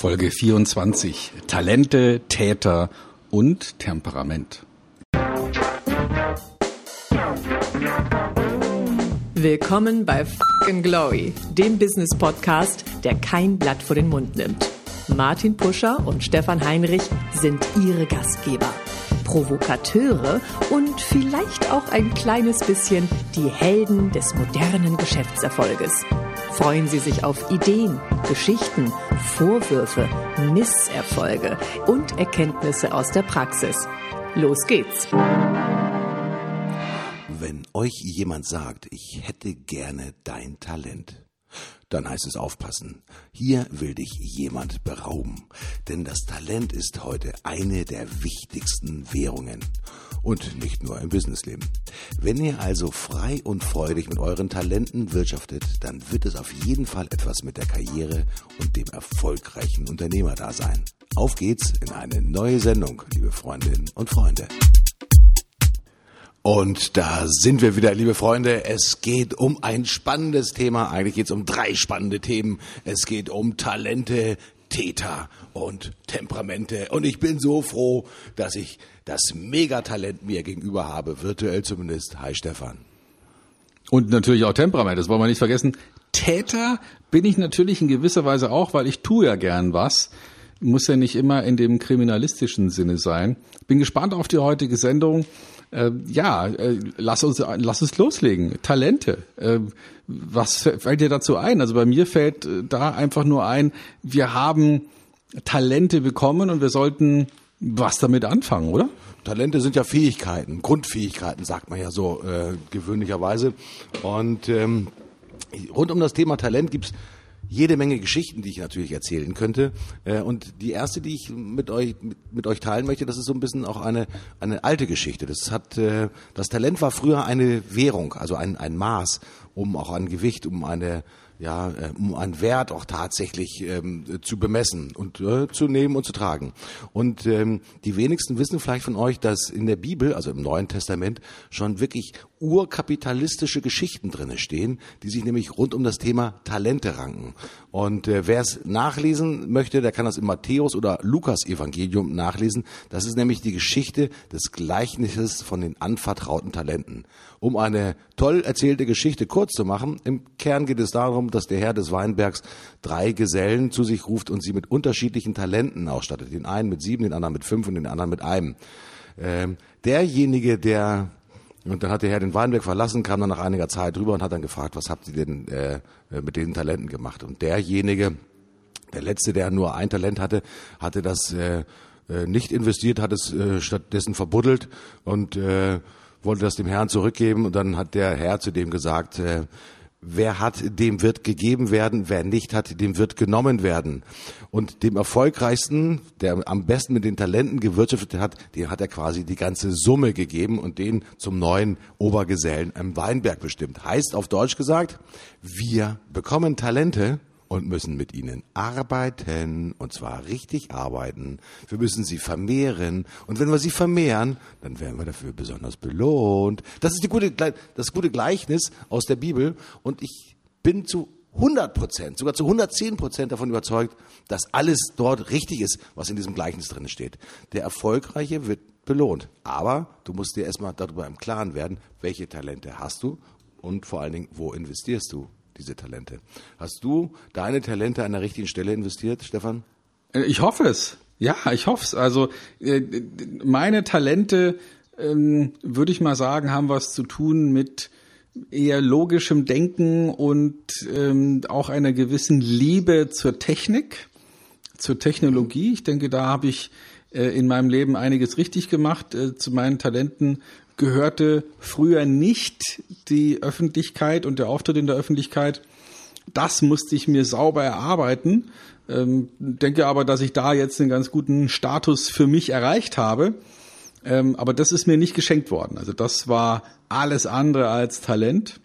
Folge 24. Talente, Täter und Temperament. Willkommen bei Fucking Glory, dem Business Podcast, der kein Blatt vor den Mund nimmt. Martin Puscher und Stefan Heinrich sind ihre Gastgeber. Provokateure und vielleicht auch ein kleines bisschen die Helden des modernen Geschäftserfolges. Freuen Sie sich auf Ideen, Geschichten, Vorwürfe, Misserfolge und Erkenntnisse aus der Praxis. Los geht's! Wenn euch jemand sagt, ich hätte gerne dein Talent, dann heißt es aufpassen. Hier will dich jemand berauben. Denn das Talent ist heute eine der wichtigsten Währungen. Und nicht nur im Businessleben. Wenn ihr also frei und freudig mit euren Talenten wirtschaftet, dann wird es auf jeden Fall etwas mit der Karriere und dem erfolgreichen Unternehmer da sein. Auf geht's in eine neue Sendung, liebe Freundinnen und Freunde. Und da sind wir wieder, liebe Freunde. Es geht um ein spannendes Thema. Eigentlich geht es um drei spannende Themen. Es geht um Talente, Täter und Temperamente. Und ich bin so froh, dass ich das Megatalent mir gegenüber habe, virtuell zumindest. Hi Stefan. Und natürlich auch Temperament, das wollen wir nicht vergessen. Täter bin ich natürlich in gewisser Weise auch, weil ich tue ja gern was. Muss ja nicht immer in dem kriminalistischen Sinne sein. Bin gespannt auf die heutige Sendung. Äh, ja, äh, lass uns lass uns loslegen. Talente. Äh, was fällt dir dazu ein? Also bei mir fällt äh, da einfach nur ein, wir haben Talente bekommen und wir sollten was damit anfangen, oder? Talente sind ja Fähigkeiten, Grundfähigkeiten, sagt man ja so äh, gewöhnlicherweise. Und ähm, rund um das Thema Talent gibt's jede Menge Geschichten, die ich natürlich erzählen könnte. Äh, und die erste, die ich mit euch mit, mit, euch teilen möchte, das ist so ein bisschen auch eine eine alte Geschichte. Das hat äh, das Talent war früher eine Währung, also ein ein Maß, um auch an Gewicht, um eine ja, äh, um einen Wert auch tatsächlich ähm, zu bemessen und äh, zu nehmen und zu tragen. Und ähm, die wenigsten wissen vielleicht von euch, dass in der Bibel, also im Neuen Testament, schon wirklich urkapitalistische Geschichten drinne stehen, die sich nämlich rund um das Thema Talente ranken. Und äh, wer es nachlesen möchte, der kann das im Matthäus oder Lukas Evangelium nachlesen. Das ist nämlich die Geschichte des Gleichnisses von den anvertrauten Talenten. Um eine toll erzählte Geschichte kurz zu machen, im Kern geht es darum, dass der Herr des Weinbergs drei Gesellen zu sich ruft und sie mit unterschiedlichen Talenten ausstattet. Den einen mit sieben, den anderen mit fünf und den anderen mit einem. Ähm, derjenige, der und dann hat der Herr den Weinberg verlassen, kam dann nach einiger Zeit rüber und hat dann gefragt, was habt ihr denn äh, mit den Talenten gemacht? Und derjenige, der letzte, der nur ein Talent hatte, hatte das äh, äh, nicht investiert, hat es äh, stattdessen verbuddelt und äh, wollte das dem Herrn zurückgeben. Und dann hat der Herr zu dem gesagt, äh, wer hat, dem wird gegeben werden, wer nicht hat, dem wird genommen werden. Und dem erfolgreichsten, der am besten mit den Talenten gewirtschaftet hat, den hat er quasi die ganze Summe gegeben und den zum neuen Obergesellen im Weinberg bestimmt. Heißt auf Deutsch gesagt, wir bekommen Talente, und müssen mit ihnen arbeiten, und zwar richtig arbeiten. Wir müssen sie vermehren, und wenn wir sie vermehren, dann werden wir dafür besonders belohnt. Das ist die gute, das gute Gleichnis aus der Bibel, und ich bin zu 100 Prozent, sogar zu 110 Prozent davon überzeugt, dass alles dort richtig ist, was in diesem Gleichnis drin steht. Der Erfolgreiche wird belohnt. Aber du musst dir erstmal darüber im Klaren werden, welche Talente hast du und vor allen Dingen, wo investierst du diese Talente. Hast du deine Talente an der richtigen Stelle investiert, Stefan? Äh, ich hoffe es. Ja, ich hoffe es. Also äh, meine Talente, ähm, würde ich mal sagen, haben was zu tun mit eher logischem Denken und ähm, auch einer gewissen Liebe zur Technik, zur Technologie. Ich denke, da habe ich äh, in meinem Leben einiges richtig gemacht. Zu meinen Talenten gehörte früher nicht die Öffentlichkeit und der Auftritt in der Öffentlichkeit. Das musste ich mir sauber erarbeiten. Ähm, denke aber, dass ich da jetzt einen ganz guten Status für mich erreicht habe. Ähm, aber das ist mir nicht geschenkt worden. Also das war alles andere als Talent.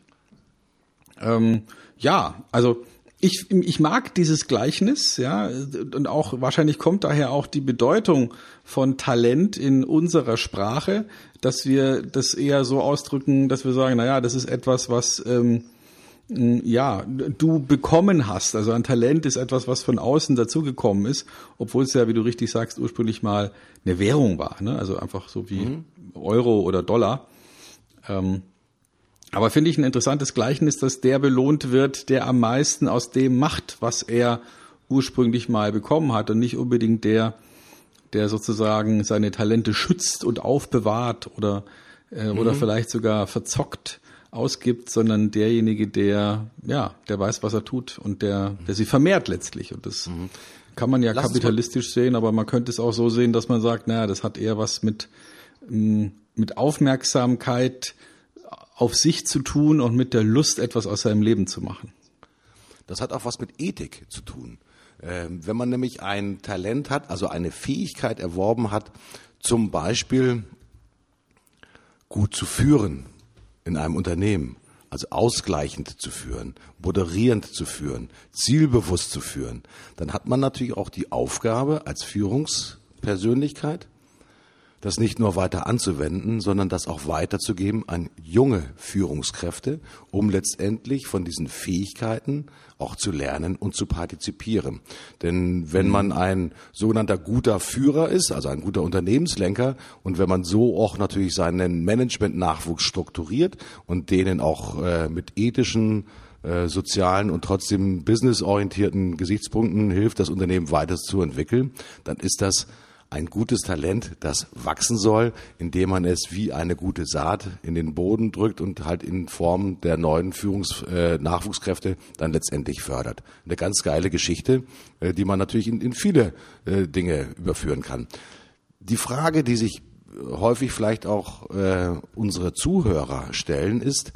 Ähm, ja, also ich, ich mag dieses Gleichnis, ja, und auch wahrscheinlich kommt daher auch die Bedeutung von Talent in unserer Sprache, dass wir das eher so ausdrücken, dass wir sagen, naja, das ist etwas, was ähm, ja, du bekommen hast. Also ein Talent ist etwas, was von außen dazugekommen ist, obwohl es ja, wie du richtig sagst, ursprünglich mal eine Währung war. Ne? Also einfach so wie mhm. Euro oder Dollar. Ähm, aber finde ich ein interessantes Gleichnis, dass der belohnt wird, der am meisten aus dem macht, was er ursprünglich mal bekommen hat und nicht unbedingt der, der sozusagen seine Talente schützt und aufbewahrt oder, äh, mhm. oder vielleicht sogar verzockt ausgibt, sondern derjenige, der, ja, der weiß, was er tut und der, der sie vermehrt letztlich. Und das mhm. kann man ja Lass kapitalistisch sehen, aber man könnte es auch so sehen, dass man sagt, naja, das hat eher was mit, mm, mit Aufmerksamkeit auf sich zu tun und mit der Lust, etwas aus seinem Leben zu machen. Das hat auch was mit Ethik zu tun. Ähm, wenn man nämlich ein Talent hat, also eine Fähigkeit erworben hat, zum Beispiel gut zu führen in einem Unternehmen, also ausgleichend zu führen, moderierend zu führen, zielbewusst zu führen, dann hat man natürlich auch die Aufgabe als Führungspersönlichkeit, das nicht nur weiter anzuwenden, sondern das auch weiterzugeben an junge Führungskräfte, um letztendlich von diesen Fähigkeiten auch zu lernen und zu partizipieren. Denn wenn man ein sogenannter guter Führer ist, also ein guter Unternehmenslenker, und wenn man so auch natürlich seinen Management-Nachwuchs strukturiert und denen auch äh, mit ethischen äh, sozialen und trotzdem businessorientierten Gesichtspunkten hilft, das Unternehmen weiter zu entwickeln, dann ist das ein gutes Talent, das wachsen soll, indem man es wie eine gute Saat in den Boden drückt und halt in Form der neuen Führungs äh, Nachwuchskräfte dann letztendlich fördert. Eine ganz geile Geschichte, äh, die man natürlich in, in viele äh, Dinge überführen kann. Die Frage, die sich häufig vielleicht auch äh, unsere Zuhörer stellen, ist,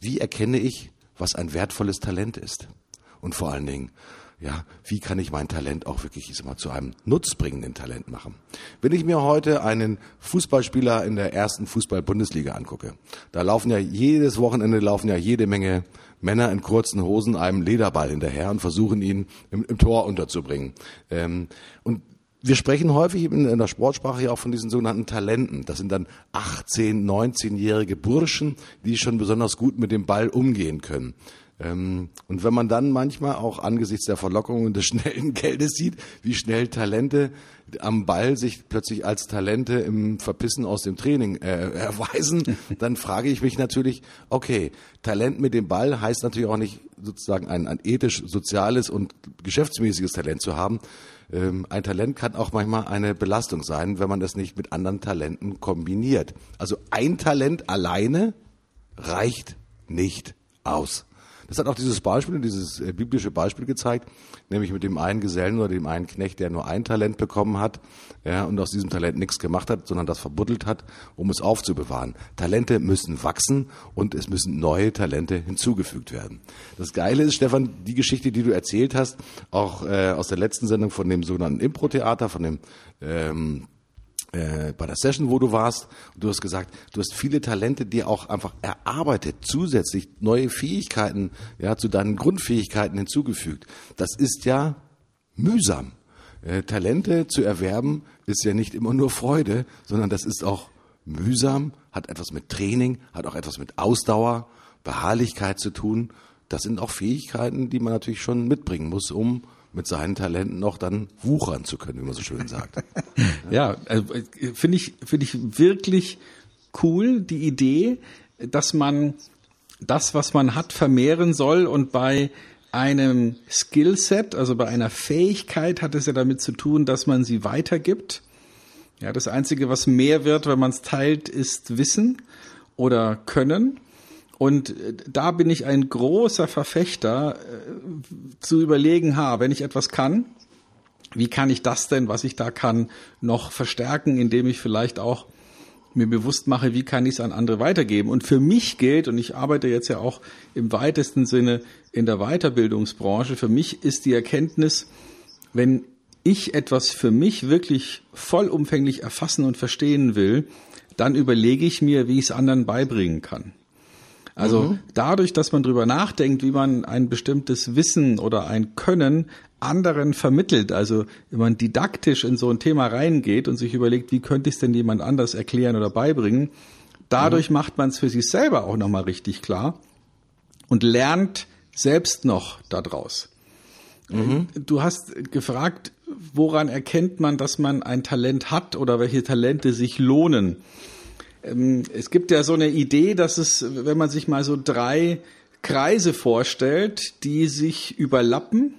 wie erkenne ich, was ein wertvolles Talent ist? Und vor allen Dingen, ja, wie kann ich mein Talent auch wirklich ich sag mal, zu einem nutzbringenden Talent machen? Wenn ich mir heute einen Fußballspieler in der ersten Fußball-Bundesliga angucke, da laufen ja jedes Wochenende laufen ja jede Menge Männer in kurzen Hosen einem Lederball hinterher und versuchen ihn im, im Tor unterzubringen. Ähm, und wir sprechen häufig in der Sportsprache ja auch von diesen sogenannten Talenten. Das sind dann 18, 19-jährige Burschen, die schon besonders gut mit dem Ball umgehen können. Ähm, und wenn man dann manchmal auch angesichts der Verlockung und des schnellen Geldes sieht, wie schnell Talente am Ball sich plötzlich als Talente im Verpissen aus dem Training äh, erweisen, dann frage ich mich natürlich, okay, Talent mit dem Ball heißt natürlich auch nicht sozusagen ein, ein ethisch, soziales und geschäftsmäßiges Talent zu haben. Ähm, ein Talent kann auch manchmal eine Belastung sein, wenn man das nicht mit anderen Talenten kombiniert. Also ein Talent alleine reicht nicht aus. Das hat auch dieses Beispiel, dieses äh, biblische Beispiel gezeigt, nämlich mit dem einen Gesellen oder dem einen Knecht, der nur ein Talent bekommen hat ja, und aus diesem Talent nichts gemacht hat, sondern das verbuddelt hat, um es aufzubewahren. Talente müssen wachsen und es müssen neue Talente hinzugefügt werden. Das Geile ist, Stefan, die Geschichte, die du erzählt hast, auch äh, aus der letzten Sendung von dem sogenannten Impro-Theater, von dem ähm, äh, bei der Session, wo du warst, du hast gesagt, du hast viele Talente dir auch einfach erarbeitet, zusätzlich neue Fähigkeiten, ja, zu deinen Grundfähigkeiten hinzugefügt. Das ist ja mühsam. Äh, Talente zu erwerben ist ja nicht immer nur Freude, sondern das ist auch mühsam, hat etwas mit Training, hat auch etwas mit Ausdauer, Beharrlichkeit zu tun. Das sind auch Fähigkeiten, die man natürlich schon mitbringen muss, um mit seinen Talenten noch dann wuchern zu können, wie man so schön sagt. ja, also, finde ich, finde ich wirklich cool, die Idee, dass man das, was man hat, vermehren soll und bei einem Skillset, also bei einer Fähigkeit hat es ja damit zu tun, dass man sie weitergibt. Ja, das Einzige, was mehr wird, wenn man es teilt, ist Wissen oder Können. Und äh, da bin ich ein großer Verfechter, äh, zu überlegen, ha, wenn ich etwas kann, wie kann ich das denn, was ich da kann, noch verstärken, indem ich vielleicht auch mir bewusst mache, wie kann ich es an andere weitergeben. Und für mich gilt, und ich arbeite jetzt ja auch im weitesten Sinne in der Weiterbildungsbranche, für mich ist die Erkenntnis, wenn ich etwas für mich wirklich vollumfänglich erfassen und verstehen will, dann überlege ich mir, wie ich es anderen beibringen kann. Also mhm. dadurch, dass man drüber nachdenkt, wie man ein bestimmtes Wissen oder ein Können anderen vermittelt, also wenn man didaktisch in so ein Thema reingeht und sich überlegt, wie könnte ich es denn jemand anders erklären oder beibringen, dadurch mhm. macht man es für sich selber auch nochmal richtig klar. und lernt selbst noch daraus. Mhm. Du hast gefragt, woran erkennt man, dass man ein Talent hat oder welche Talente sich lohnen? Ähm, es gibt ja so eine Idee, dass es, wenn man sich mal so drei Kreise vorstellt, die sich überlappen,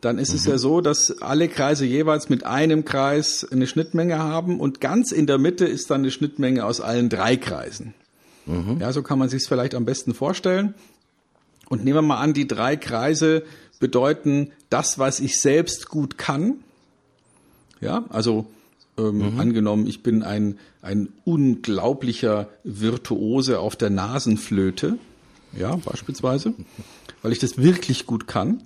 dann ist mhm. es ja so, dass alle Kreise jeweils mit einem Kreis eine Schnittmenge haben und ganz in der Mitte ist dann eine Schnittmenge aus allen drei Kreisen. Mhm. Ja, so kann man sich es vielleicht am besten vorstellen. Und nehmen wir mal an, die drei Kreise bedeuten das, was ich selbst gut kann. Ja, also ähm, mhm. angenommen, ich bin ein, ein unglaublicher Virtuose auf der Nasenflöte, ja, beispielsweise, weil ich das wirklich gut kann.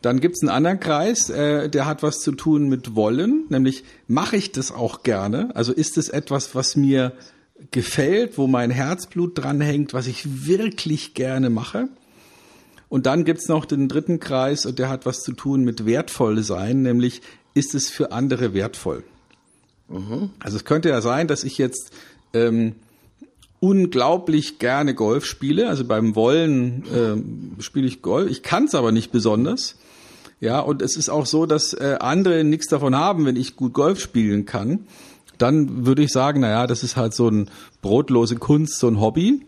Dann gibt's einen anderen Kreis, äh, der hat was zu tun mit Wollen, nämlich mache ich das auch gerne? Also ist es etwas, was mir gefällt, wo mein Herzblut dranhängt, was ich wirklich gerne mache? Und dann gibt's noch den dritten Kreis und der hat was zu tun mit wertvoll sein, nämlich ist es für andere wertvoll? Mhm. Also es könnte ja sein, dass ich jetzt ähm, unglaublich gerne Golf spiele. Also beim Wollen ähm, spiele ich Golf. Ich kann es aber nicht besonders. Ja, und es ist auch so, dass äh, andere nichts davon haben, wenn ich gut Golf spielen kann. Dann würde ich sagen, na ja, das ist halt so ein brotlose Kunst, so ein Hobby.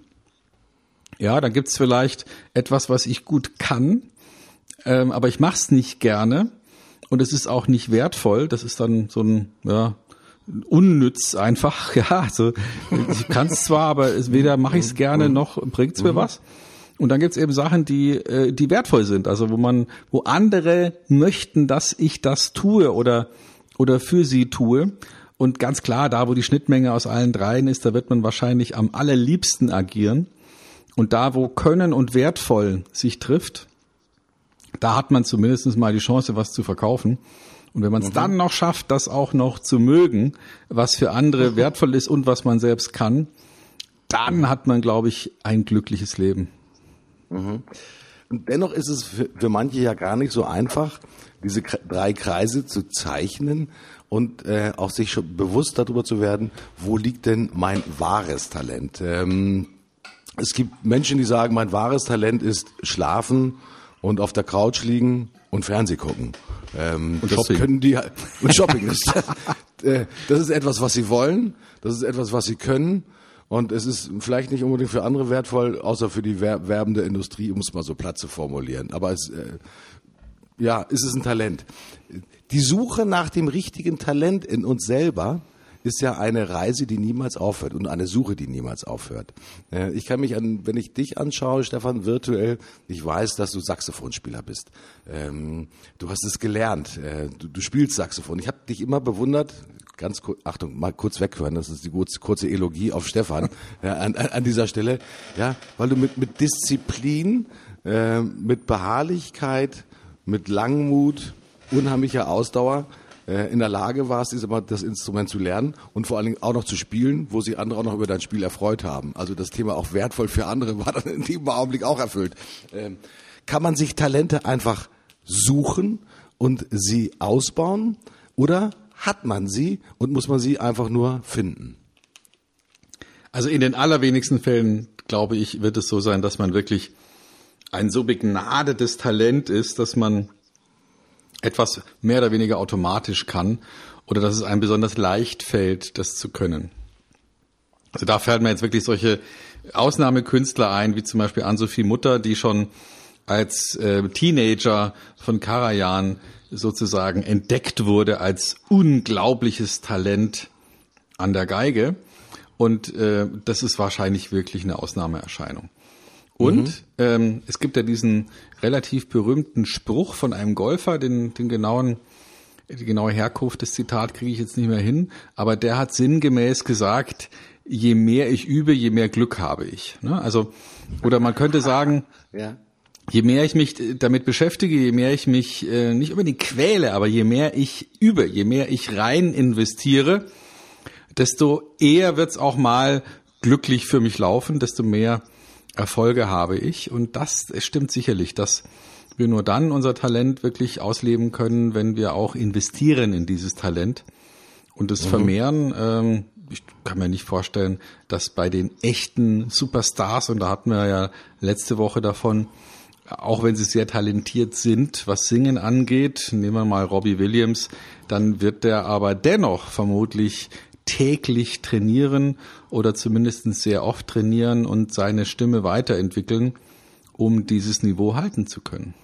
Ja, dann gibt's vielleicht etwas, was ich gut kann, ähm, aber ich mache es nicht gerne und es ist auch nicht wertvoll. Das ist dann so ein ja, unnütz einfach. Ja, also ich kann es zwar, aber es, weder mache ich es gerne noch bringt's mir mhm. was. Und dann gibt's eben Sachen, die, äh, die wertvoll sind, also wo man, wo andere möchten, dass ich das tue oder, oder für sie tue. Und ganz klar, da wo die Schnittmenge aus allen dreien ist, da wird man wahrscheinlich am allerliebsten agieren. Und da wo Können und wertvoll sich trifft, da hat man zumindest mal die Chance, was zu verkaufen. Und wenn man es mhm. dann noch schafft, das auch noch zu mögen, was für andere wertvoll ist und was man selbst kann, dann hat man, glaube ich, ein glückliches Leben. Mhm. Und dennoch ist es für, für, manche ja gar nicht so einfach, diese drei Kreise zu zeichnen und äh, auch sich schon bewusst darüber zu werden, wo liegt denn mein wahres Talent. Ähm, es gibt Menschen, die sagen, mein wahres Talent ist schlafen und auf der Couch liegen und Fernseh gucken. Ähm, und das Shopping. können die und Shopping. das, äh, das ist etwas, was sie wollen. Das ist etwas, was sie können. Und es ist vielleicht nicht unbedingt für andere wertvoll, außer für die werbende Industrie, um es mal so platt zu formulieren. Aber es, äh, ja, ist es ein Talent. Die Suche nach dem richtigen Talent in uns selber ist ja eine Reise, die niemals aufhört und eine Suche, die niemals aufhört. Äh, ich kann mich an, wenn ich dich anschaue, Stefan, virtuell, ich weiß, dass du Saxophonspieler bist. Ähm, du hast es gelernt. Äh, du, spielst Saxophon. Ich habe dich immer bewundert, ganz kurz, Achtung, mal kurz weghören, das ist die kurze Elogie auf Stefan ja, an, an dieser Stelle, ja, weil du mit, mit Disziplin, äh, mit Beharrlichkeit, mit Langmut, unheimlicher Ausdauer äh, in der Lage warst, das Instrument zu lernen und vor allen Dingen auch noch zu spielen, wo sich andere auch noch über dein Spiel erfreut haben. Also das Thema auch wertvoll für andere war dann in dem Augenblick auch erfüllt. Ähm, kann man sich Talente einfach suchen und sie ausbauen oder hat man sie und muss man sie einfach nur finden? Also in den allerwenigsten Fällen, glaube ich, wird es so sein, dass man wirklich ein so begnadetes Talent ist, dass man etwas mehr oder weniger automatisch kann oder dass es einem besonders leicht fällt, das zu können. Also da fällt mir jetzt wirklich solche Ausnahmekünstler ein, wie zum Beispiel Ann-Sophie Mutter, die schon als äh, Teenager von Karajan sozusagen entdeckt wurde als unglaubliches Talent an der Geige. Und äh, das ist wahrscheinlich wirklich eine Ausnahmeerscheinung. Und mhm. ähm, es gibt ja diesen relativ berühmten Spruch von einem Golfer, den, den genauen, die genaue Herkunft des Zitat kriege ich jetzt nicht mehr hin, aber der hat sinngemäß gesagt, je mehr ich übe, je mehr Glück habe ich. Ne? Also, oder man könnte sagen, ja je mehr ich mich damit beschäftige, je mehr ich mich äh, nicht unbedingt quäle, aber je mehr ich übe, je mehr ich rein investiere, desto eher wird's auch mal glücklich für mich laufen, desto mehr Erfolge habe ich. Und das stimmt sicherlich, dass wir nur dann unser Talent wirklich ausleben können, wenn wir auch investieren in dieses Talent und es mhm. vermehren. Ähm, ich kann mir nicht vorstellen, dass bei den echten Superstars, und da hatten wir ja letzte Woche davon, auch wenn sie sehr talentiert sind, was Singen angeht, nehmen wir mal Robbie Williams, dann wird der aber dennoch vermutlich täglich trainieren oder zumindest sehr oft trainieren und seine Stimme weiterentwickeln, um dieses Niveau halten zu können.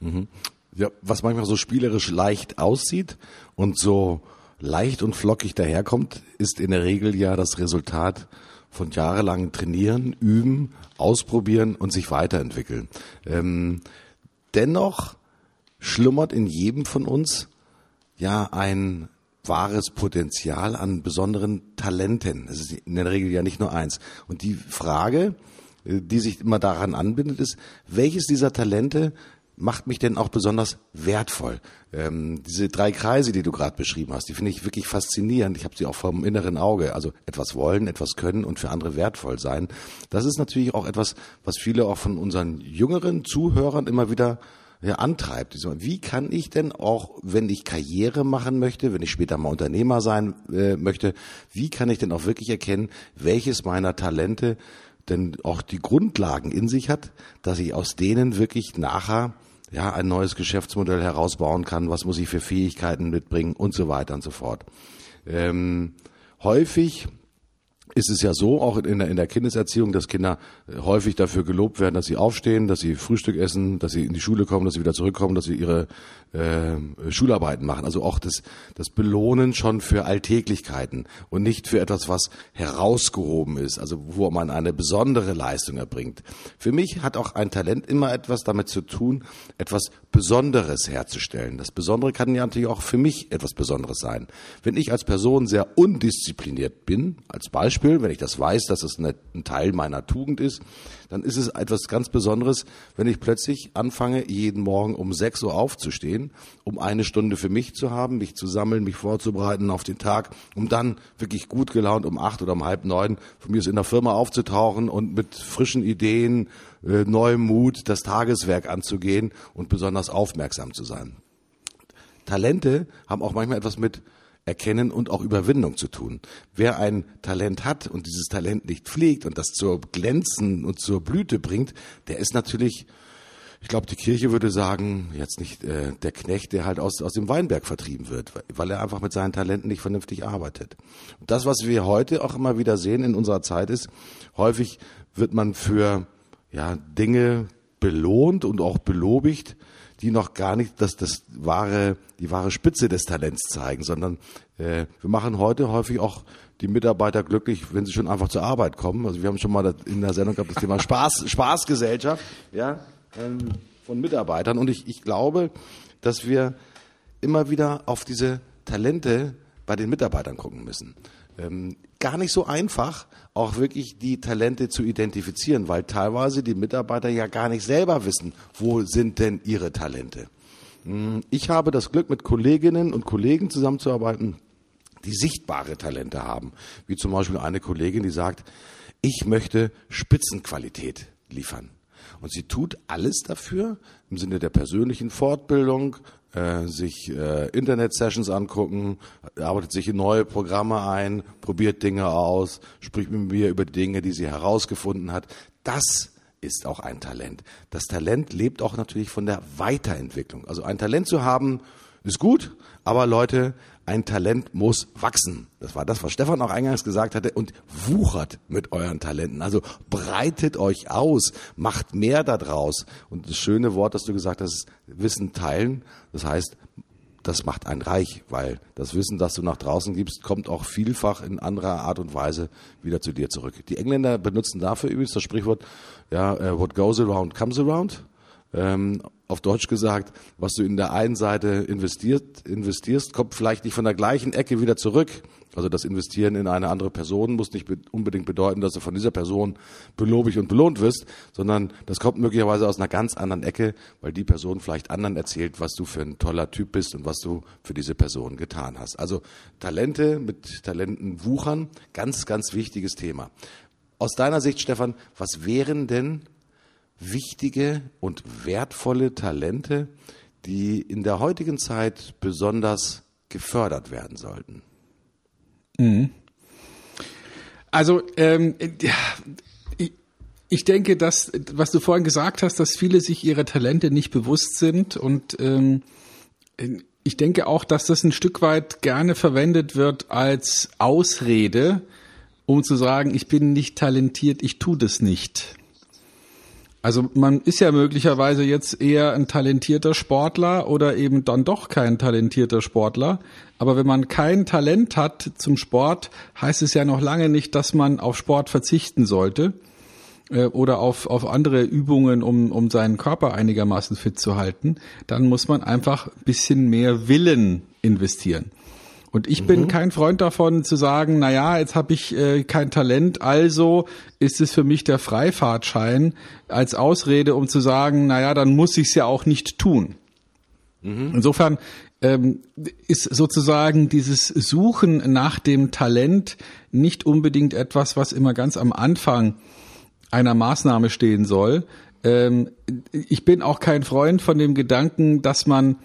Mhm. Ja, was manchmal so spielerisch leicht aussieht und so leicht und flockig daherkommt, ist in der Regel ja das Resultat von jahrelangen Trainieren, Üben, Ausprobieren und sich weiterentwickeln. Ähm, dennoch schlummert in jedem von uns ja ein wahres Potenzial an besonderen Talenten. Das ist in der Regel ja nicht nur eins. Und die Frage, äh, die sich immer daran anbindet, ist, welches dieser Talente macht mich denn auch besonders wertvoll? Ähm, diese drei Kreise, die du gerade beschrieben hast, die finde ich wirklich faszinierend. Ich habe sie auch vom inneren Auge. Also etwas wollen, etwas können und für andere wertvoll sein. Das ist natürlich auch etwas, was viele auch von unseren jüngeren Zuhörern immer wieder ja, antreibt. Wie kann ich denn auch, wenn ich Karriere machen möchte, wenn ich später mal Unternehmer sein äh, möchte, wie kann ich denn auch wirklich erkennen, welches meiner Talente denn auch die Grundlagen in sich hat, dass ich aus denen wirklich nachher ja, ein neues Geschäftsmodell herausbauen kann, was muss ich für Fähigkeiten mitbringen und so weiter und so fort. Ähm, häufig ist es ja so, auch in der, in der Kindeserziehung, dass Kinder häufig dafür gelobt werden, dass sie aufstehen, dass sie Frühstück essen, dass sie in die Schule kommen, dass sie wieder zurückkommen, dass sie ihre äh, Schularbeiten machen. Also auch das, das Belohnen schon für Alltäglichkeiten und nicht für etwas, was herausgehoben ist, also wo man eine besondere Leistung erbringt. Für mich hat auch ein Talent immer etwas damit zu tun, etwas Besonderes herzustellen. Das Besondere kann ja natürlich auch für mich etwas Besonderes sein. Wenn ich als Person sehr undiszipliniert bin, als Beispiel, wenn ich das weiß, dass es ein Teil meiner Tugend ist, dann ist es etwas ganz Besonderes, wenn ich plötzlich anfange, jeden Morgen um 6 Uhr aufzustehen, um eine Stunde für mich zu haben, mich zu sammeln, mich vorzubereiten auf den Tag, um dann wirklich gut gelaunt um acht oder um halb neun von mir aus in der Firma aufzutauchen und mit frischen Ideen, äh, neuem Mut das Tageswerk anzugehen und besonders aufmerksam zu sein. Talente haben auch manchmal etwas mit Erkennen und auch Überwindung zu tun. Wer ein Talent hat und dieses Talent nicht pflegt und das zur Glänzen und zur Blüte bringt, der ist natürlich, ich glaube, die Kirche würde sagen, jetzt nicht äh, der Knecht, der halt aus, aus dem Weinberg vertrieben wird, weil er einfach mit seinen Talenten nicht vernünftig arbeitet. Und das, was wir heute auch immer wieder sehen in unserer Zeit ist, häufig wird man für ja, Dinge belohnt und auch belobigt, die noch gar nicht das, das wahre, die wahre Spitze des Talents zeigen, sondern äh, wir machen heute häufig auch die Mitarbeiter glücklich, wenn sie schon einfach zur Arbeit kommen. Also wir haben schon mal in der Sendung gehabt das Thema Spaß, Spaßgesellschaft, ja, ähm, von Mitarbeitern. Und ich, ich glaube, dass wir immer wieder auf diese Talente bei den Mitarbeitern gucken müssen. Ähm, gar nicht so einfach, auch wirklich die Talente zu identifizieren, weil teilweise die Mitarbeiter ja gar nicht selber wissen, wo sind denn ihre Talente. Hm, ich habe das Glück, mit Kolleginnen und Kollegen zusammenzuarbeiten, die sichtbare Talente haben. Wie zum Beispiel eine Kollegin, die sagt, ich möchte Spitzenqualität liefern. Und sie tut alles dafür im Sinne der persönlichen Fortbildung, äh, sich äh, Internet-Sessions angucken, arbeitet sich in neue Programme ein, probiert Dinge aus, spricht mit mir über Dinge, die sie herausgefunden hat. Das ist auch ein Talent. Das Talent lebt auch natürlich von der Weiterentwicklung. Also ein Talent zu haben, ist gut, aber Leute, ein Talent muss wachsen. Das war das, was Stefan auch eingangs gesagt hatte. Und wuchert mit euren Talenten. Also breitet euch aus, macht mehr daraus. Und das schöne Wort, das du gesagt hast, ist Wissen teilen. Das heißt, das macht einen reich, weil das Wissen, das du nach draußen gibst, kommt auch vielfach in anderer Art und Weise wieder zu dir zurück. Die Engländer benutzen dafür übrigens das Sprichwort, ja, uh, what goes around comes around. Ähm, auf Deutsch gesagt, was du in der einen Seite investiert, investierst, kommt vielleicht nicht von der gleichen Ecke wieder zurück. Also das Investieren in eine andere Person muss nicht unbedingt bedeuten, dass du von dieser Person belobigt und belohnt wirst, sondern das kommt möglicherweise aus einer ganz anderen Ecke, weil die Person vielleicht anderen erzählt, was du für ein toller Typ bist und was du für diese Person getan hast. Also Talente mit Talenten wuchern, ganz, ganz wichtiges Thema. Aus deiner Sicht, Stefan, was wären denn wichtige und wertvolle Talente, die in der heutigen Zeit besonders gefördert werden sollten? Mhm. Also ähm, ja, ich, denke, dass was du vorhin gesagt hast, dass viele sich ihrer Talente nicht bewusst sind und ähm, ich denke auch, dass das ein Stück weit gerne verwendet wird als Ausrede, um zu sagen, ich bin nicht talentiert, ich tu das nicht. Also man ist ja möglicherweise jetzt eher ein talentierter Sportler oder eben dann doch kein talentierter Sportler. Aber wenn man kein Talent hat zum Sport, heißt es ja noch lange nicht, dass man auf Sport verzichten sollte äh, oder auf, auf andere Übungen, um, um seinen Körper einigermaßen fit zu halten. Dann muss man einfach ein bisschen mehr Willen investieren. Und ich bin mhm. kein Freund davon zu sagen, na ja, jetzt habe ich äh, kein Talent, also ist es für mich der Freifahrtschein als Ausrede, um zu sagen, na ja, dann muss ich es ja auch nicht tun. Mhm. Insofern ähm, ist sozusagen dieses Suchen nach dem Talent nicht unbedingt etwas, was immer ganz am Anfang einer Maßnahme stehen soll. Ähm, ich bin auch kein Freund von dem Gedanken, dass man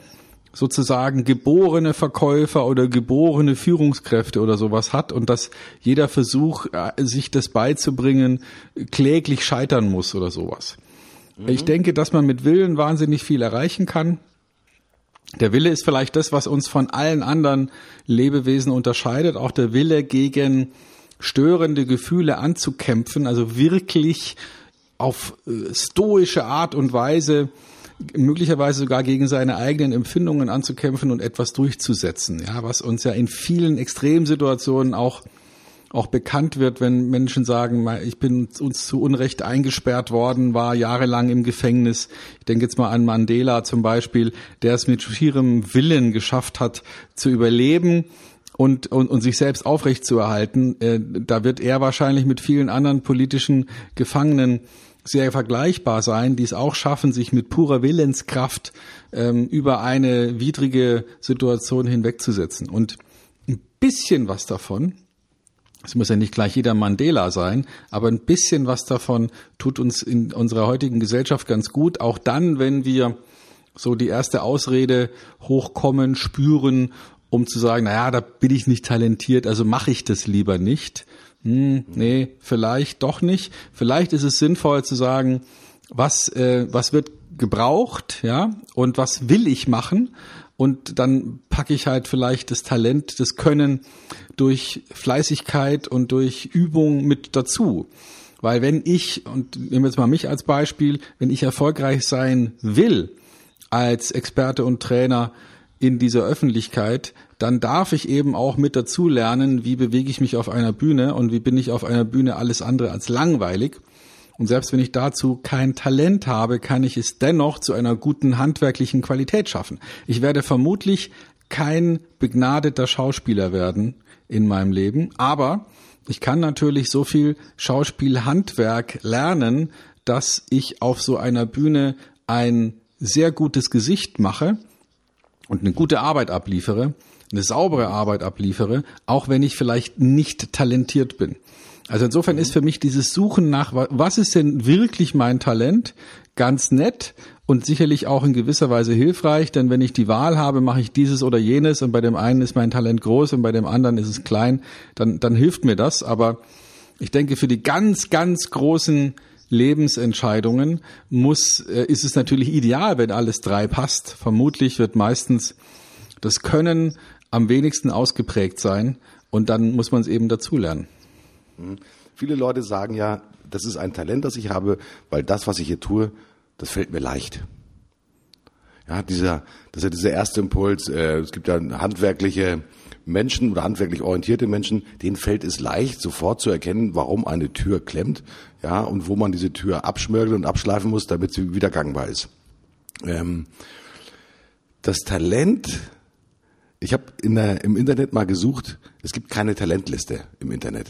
sozusagen geborene Verkäufer oder geborene Führungskräfte oder sowas hat und dass jeder Versuch, äh, sich das beizubringen, kläglich scheitern muss oder sowas. Mhm. Ich denke, dass man mit Willen wahnsinnig viel erreichen kann. Der Wille ist vielleicht das, was uns von allen anderen Lebewesen unterscheidet, auch der Wille gegen störende Gefühle anzukämpfen, also wirklich auf äh, stoische Art und Weise möglicherweise sogar gegen seine eigenen Empfindungen anzukämpfen und etwas durchzusetzen, ja, was uns ja in vielen Extremsituationen auch auch bekannt wird, wenn Menschen sagen, ich bin uns zu Unrecht eingesperrt worden, war jahrelang im Gefängnis. Ich denke jetzt mal an Mandela zum Beispiel, der es mit schierem Willen geschafft hat, zu überleben und, und, und sich selbst aufrechtzuerhalten. Äh, da wird er wahrscheinlich mit vielen anderen politischen Gefangenen sehr vergleichbar sein, die es auch schaffen, sich mit purer Willenskraft ähm, über eine widrige Situation hinwegzusetzen. Und ein bisschen was davon, es muss ja nicht gleich jeder Mandela sein, aber ein bisschen was davon tut uns in unserer heutigen Gesellschaft ganz gut, auch dann, wenn wir so die erste Ausrede hochkommen, spüren, um zu sagen, naja, da bin ich nicht talentiert, also mache ich das lieber nicht hm, nee, vielleicht doch nicht. Vielleicht ist es sinnvoll zu sagen, was, äh, was wird gebraucht, ja, und was will ich machen? Und dann packe ich halt vielleicht das Talent, das Können durch Fleißigkeit und durch Übung mit dazu. Weil wenn ich, und nehmen wir jetzt mal mich als Beispiel, wenn ich erfolgreich sein will als Experte und Trainer in dieser Öffentlichkeit, dann darf ich eben auch mit dazu lernen, wie bewege ich mich auf einer Bühne und wie bin ich auf einer Bühne alles andere als langweilig. Und selbst wenn ich dazu kein Talent habe, kann ich es dennoch zu einer guten handwerklichen Qualität schaffen. Ich werde vermutlich kein begnadeter Schauspieler werden in meinem Leben, aber ich kann natürlich so viel Schauspielhandwerk lernen, dass ich auf so einer Bühne ein sehr gutes Gesicht mache und eine gute Arbeit abliefere eine saubere Arbeit abliefere, auch wenn ich vielleicht nicht talentiert bin. Also insofern ist für mich dieses Suchen nach, was ist denn wirklich mein Talent, ganz nett und sicherlich auch in gewisser Weise hilfreich, denn wenn ich die Wahl habe, mache ich dieses oder jenes und bei dem einen ist mein Talent groß und bei dem anderen ist es klein, dann, dann hilft mir das. Aber ich denke, für die ganz, ganz großen Lebensentscheidungen muss, äh, ist es natürlich ideal, wenn alles drei passt. Vermutlich wird meistens das Können am wenigsten ausgeprägt sein und dann muss man es eben dazulernen. Mhm. Viele Leute sagen ja, das ist ein Talent, das ich habe, weil das, was ich hier tue, das fällt mir leicht. Ja, dieser, das ist ja dieser erste Impuls. Äh, es gibt ja handwerkliche Menschen oder handwerklich orientierte Menschen, denen fällt es leicht, sofort zu erkennen, warum eine Tür klemmt, ja, und wo man diese Tür abschmörgeln und abschleifen muss, damit sie wieder gangbar ist. Ähm, das Talent ich habe in im Internet mal gesucht, es gibt keine Talentliste im Internet.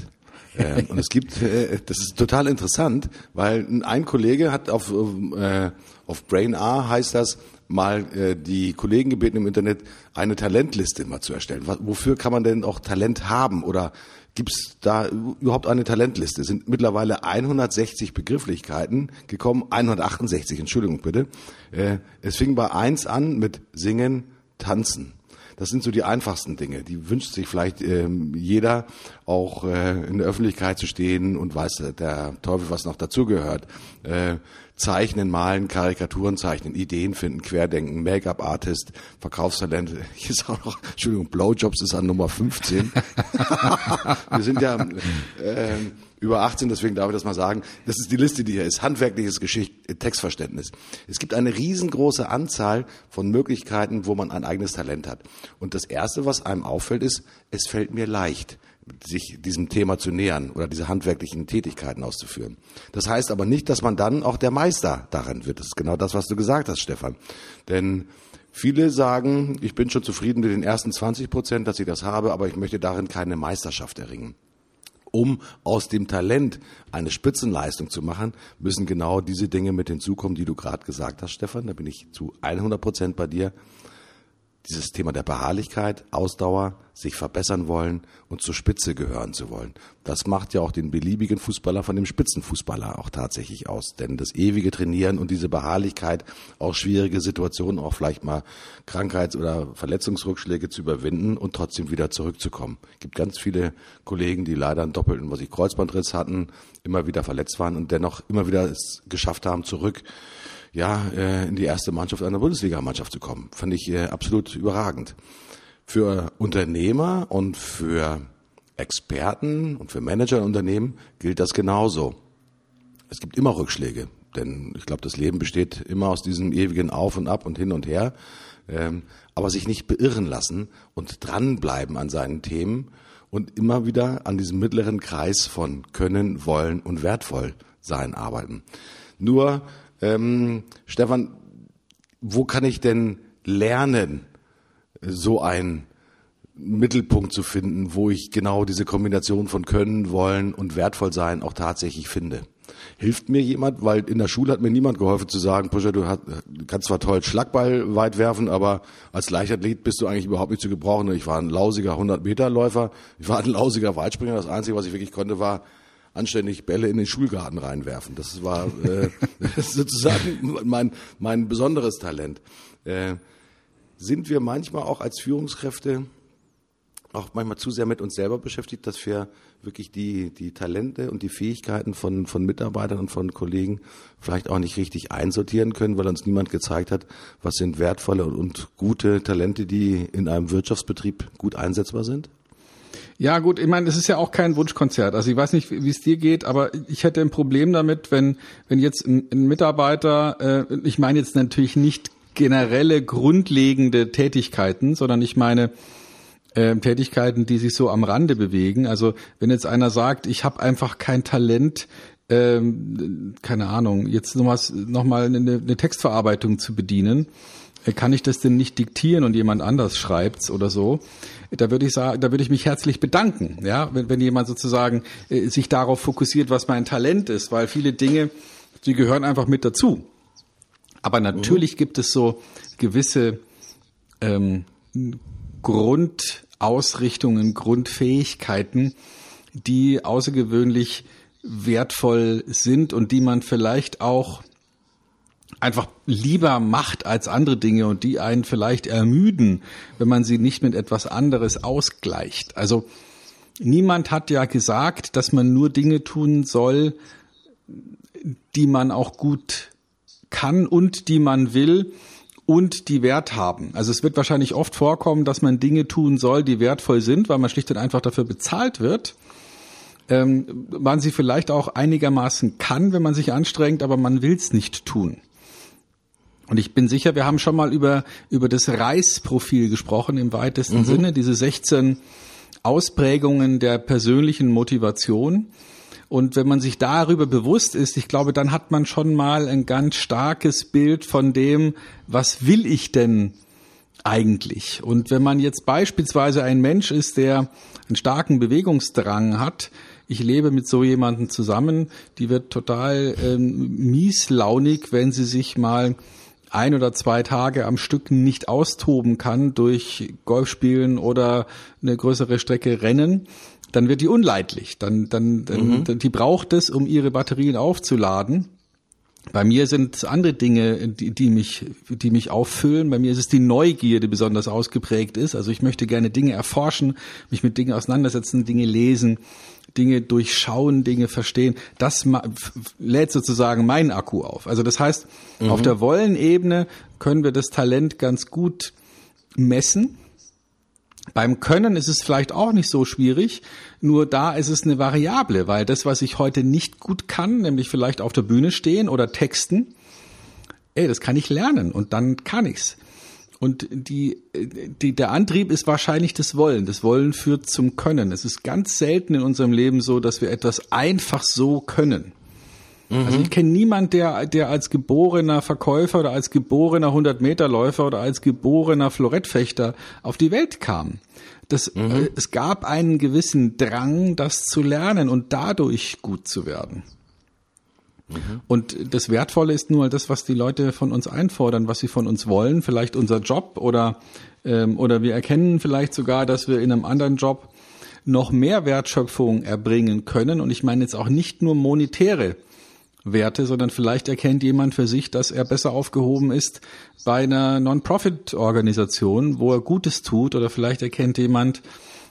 äh, und es gibt, äh, das ist total interessant, weil ein Kollege hat auf, äh, auf Brain A heißt das, mal äh, die Kollegen gebeten im Internet, eine Talentliste mal zu erstellen. Wofür kann man denn auch Talent haben? Oder gibt's da überhaupt eine Talentliste? Es sind mittlerweile 160 Begrifflichkeiten gekommen, 168, Entschuldigung bitte. Äh, es fing bei eins an mit Singen, Tanzen. Das sind so die einfachsten Dinge. Die wünscht sich vielleicht ähm, jeder, auch äh, in der Öffentlichkeit zu stehen und weiß der Teufel, was noch dazugehört. Äh, Zeichnen, Malen, Karikaturen zeichnen, Ideen finden, Querdenken, Make-up-Artist, Verkaufstalent. Hier ist auch noch, Entschuldigung, Blowjobs ist an Nummer 15. Wir sind ja äh, über 18, deswegen darf ich das mal sagen. Das ist die Liste, die hier ist. Handwerkliches Geschicht, Textverständnis. Es gibt eine riesengroße Anzahl von Möglichkeiten, wo man ein eigenes Talent hat. Und das Erste, was einem auffällt, ist, es fällt mir leicht sich diesem Thema zu nähern oder diese handwerklichen Tätigkeiten auszuführen. Das heißt aber nicht, dass man dann auch der Meister darin wird. Das ist genau das, was du gesagt hast, Stefan. Denn viele sagen, ich bin schon zufrieden mit den ersten 20 Prozent, dass ich das habe, aber ich möchte darin keine Meisterschaft erringen. Um aus dem Talent eine Spitzenleistung zu machen, müssen genau diese Dinge mit hinzukommen, die du gerade gesagt hast, Stefan. Da bin ich zu 100 Prozent bei dir dieses Thema der Beharrlichkeit, Ausdauer, sich verbessern wollen und zur Spitze gehören zu wollen. Das macht ja auch den beliebigen Fußballer von dem Spitzenfußballer auch tatsächlich aus. Denn das ewige Trainieren und diese Beharrlichkeit, auch schwierige Situationen, auch vielleicht mal Krankheits- oder Verletzungsrückschläge zu überwinden und trotzdem wieder zurückzukommen. Es gibt ganz viele Kollegen, die leider einen doppelten, was ich Kreuzbandriss hatten, immer wieder verletzt waren und dennoch immer wieder es geschafft haben, zurück ja, äh, in die erste Mannschaft einer Bundesligamannschaft zu kommen. Fand ich äh, absolut überragend. Für Unternehmer und für Experten und für Manager in Unternehmen gilt das genauso. Es gibt immer Rückschläge, denn ich glaube, das Leben besteht immer aus diesem ewigen Auf und Ab und hin und her. Ähm, aber sich nicht beirren lassen und dranbleiben an seinen Themen und immer wieder an diesem mittleren Kreis von Können, Wollen und Wertvoll sein arbeiten. Nur ähm, Stefan, wo kann ich denn lernen, so einen Mittelpunkt zu finden, wo ich genau diese Kombination von Können, Wollen und wertvoll sein auch tatsächlich finde? Hilft mir jemand, weil in der Schule hat mir niemand geholfen zu sagen, Puscher, du kannst zwar toll Schlagball weit werfen, aber als Leichtathlet bist du eigentlich überhaupt nicht zu gebrauchen. Ich war ein lausiger 100-Meter-Läufer, ich war ein lausiger Weitspringer. Das Einzige, was ich wirklich konnte, war anständig Bälle in den Schulgarten reinwerfen. Das war äh, sozusagen mein, mein besonderes Talent. Äh, sind wir manchmal auch als Führungskräfte auch manchmal zu sehr mit uns selber beschäftigt, dass wir wirklich die, die Talente und die Fähigkeiten von, von Mitarbeitern und von Kollegen vielleicht auch nicht richtig einsortieren können, weil uns niemand gezeigt hat, was sind wertvolle und gute Talente, die in einem Wirtschaftsbetrieb gut einsetzbar sind? Ja, gut, ich meine, es ist ja auch kein Wunschkonzert. Also ich weiß nicht, wie es dir geht, aber ich hätte ein Problem damit, wenn, wenn jetzt ein, ein Mitarbeiter, äh, ich meine jetzt natürlich nicht generelle grundlegende Tätigkeiten, sondern ich meine äh, Tätigkeiten, die sich so am Rande bewegen. Also wenn jetzt einer sagt, ich habe einfach kein Talent, ähm, keine Ahnung, jetzt nochmal noch mal eine, eine Textverarbeitung zu bedienen, kann ich das denn nicht diktieren und jemand anders schreibt's oder so? Da würde ich sagen, da würde ich mich herzlich bedanken, ja, wenn, wenn jemand sozusagen äh, sich darauf fokussiert, was mein Talent ist, weil viele Dinge, die gehören einfach mit dazu. Aber natürlich mhm. gibt es so gewisse ähm, Grundausrichtungen, Grundfähigkeiten, die außergewöhnlich wertvoll sind und die man vielleicht auch einfach lieber macht als andere Dinge und die einen vielleicht ermüden, wenn man sie nicht mit etwas anderes ausgleicht. Also niemand hat ja gesagt, dass man nur Dinge tun soll, die man auch gut kann und die man will und die Wert haben. Also es wird wahrscheinlich oft vorkommen, dass man Dinge tun soll, die wertvoll sind, weil man schlicht und einfach dafür bezahlt wird. Ähm, man sie vielleicht auch einigermaßen kann, wenn man sich anstrengt, aber man will es nicht tun. Und ich bin sicher, wir haben schon mal über, über das Reisprofil gesprochen im weitesten mhm. Sinne, diese 16 Ausprägungen der persönlichen Motivation. Und wenn man sich darüber bewusst ist, ich glaube, dann hat man schon mal ein ganz starkes Bild von dem, was will ich denn eigentlich? Und wenn man jetzt beispielsweise ein Mensch ist, der einen starken Bewegungsdrang hat, ich lebe mit so jemandem zusammen, die wird total ähm, mieslaunig, wenn sie sich mal ein oder zwei Tage am Stück nicht austoben kann durch Golfspielen oder eine größere Strecke Rennen, dann wird die unleidlich. Dann, dann, dann, mhm. die braucht es, um ihre Batterien aufzuladen. Bei mir sind es andere Dinge, die, die mich, die mich auffüllen. Bei mir ist es die Neugier, die besonders ausgeprägt ist. Also ich möchte gerne Dinge erforschen, mich mit Dingen auseinandersetzen, Dinge lesen, Dinge durchschauen, Dinge verstehen. Das lädt sozusagen meinen Akku auf. Also das heißt, mhm. auf der Wollenebene können wir das Talent ganz gut messen. Beim Können ist es vielleicht auch nicht so schwierig, nur da ist es eine Variable, weil das, was ich heute nicht gut kann, nämlich vielleicht auf der Bühne stehen oder texten, ey, das kann ich lernen und dann kann ich's. Und die, die, der Antrieb ist wahrscheinlich das Wollen. Das Wollen führt zum Können. Es ist ganz selten in unserem Leben so, dass wir etwas einfach so können. Mhm. Also ich kenne niemand, der, der als geborener Verkäufer oder als geborener 100-Meter-Läufer oder als geborener Florettfechter auf die Welt kam. Das, mhm. äh, es gab einen gewissen Drang, das zu lernen und dadurch gut zu werden. Mhm. Und das Wertvolle ist nur das, was die Leute von uns einfordern, was sie von uns wollen, vielleicht unser Job oder, ähm, oder wir erkennen vielleicht sogar, dass wir in einem anderen Job noch mehr Wertschöpfung erbringen können. Und ich meine jetzt auch nicht nur monetäre Werte, sondern vielleicht erkennt jemand für sich, dass er besser aufgehoben ist bei einer Non-Profit-Organisation, wo er Gutes tut, oder vielleicht erkennt jemand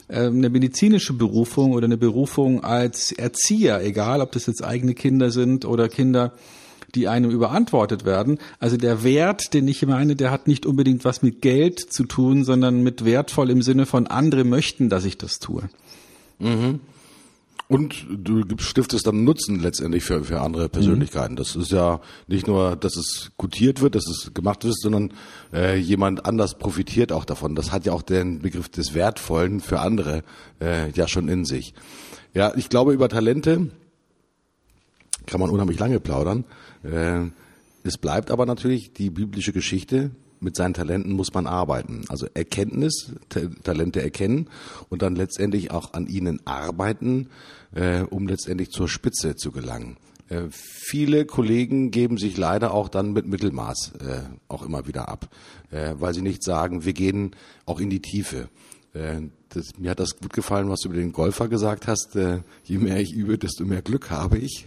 eine medizinische Berufung oder eine Berufung als Erzieher, egal ob das jetzt eigene Kinder sind oder Kinder, die einem überantwortet werden. Also der Wert, den ich meine, der hat nicht unbedingt was mit Geld zu tun, sondern mit wertvoll im Sinne von andere möchten, dass ich das tue. Mhm. Und du stiftest dann Nutzen letztendlich für, für andere Persönlichkeiten. Mhm. Das ist ja nicht nur, dass es gutiert wird, dass es gemacht ist, sondern äh, jemand anders profitiert auch davon. Das hat ja auch den Begriff des Wertvollen für andere äh, ja schon in sich. Ja, ich glaube, über Talente kann man unheimlich lange plaudern. Äh, es bleibt aber natürlich die biblische Geschichte, mit seinen Talenten muss man arbeiten. Also Erkenntnis, Talente erkennen und dann letztendlich auch an ihnen arbeiten, äh, um letztendlich zur Spitze zu gelangen. Äh, viele Kollegen geben sich leider auch dann mit Mittelmaß äh, auch immer wieder ab, äh, weil sie nicht sagen, wir gehen auch in die Tiefe. Äh, das, mir hat das gut gefallen, was du über den Golfer gesagt hast. Äh, je mehr ich übe, desto mehr Glück habe ich.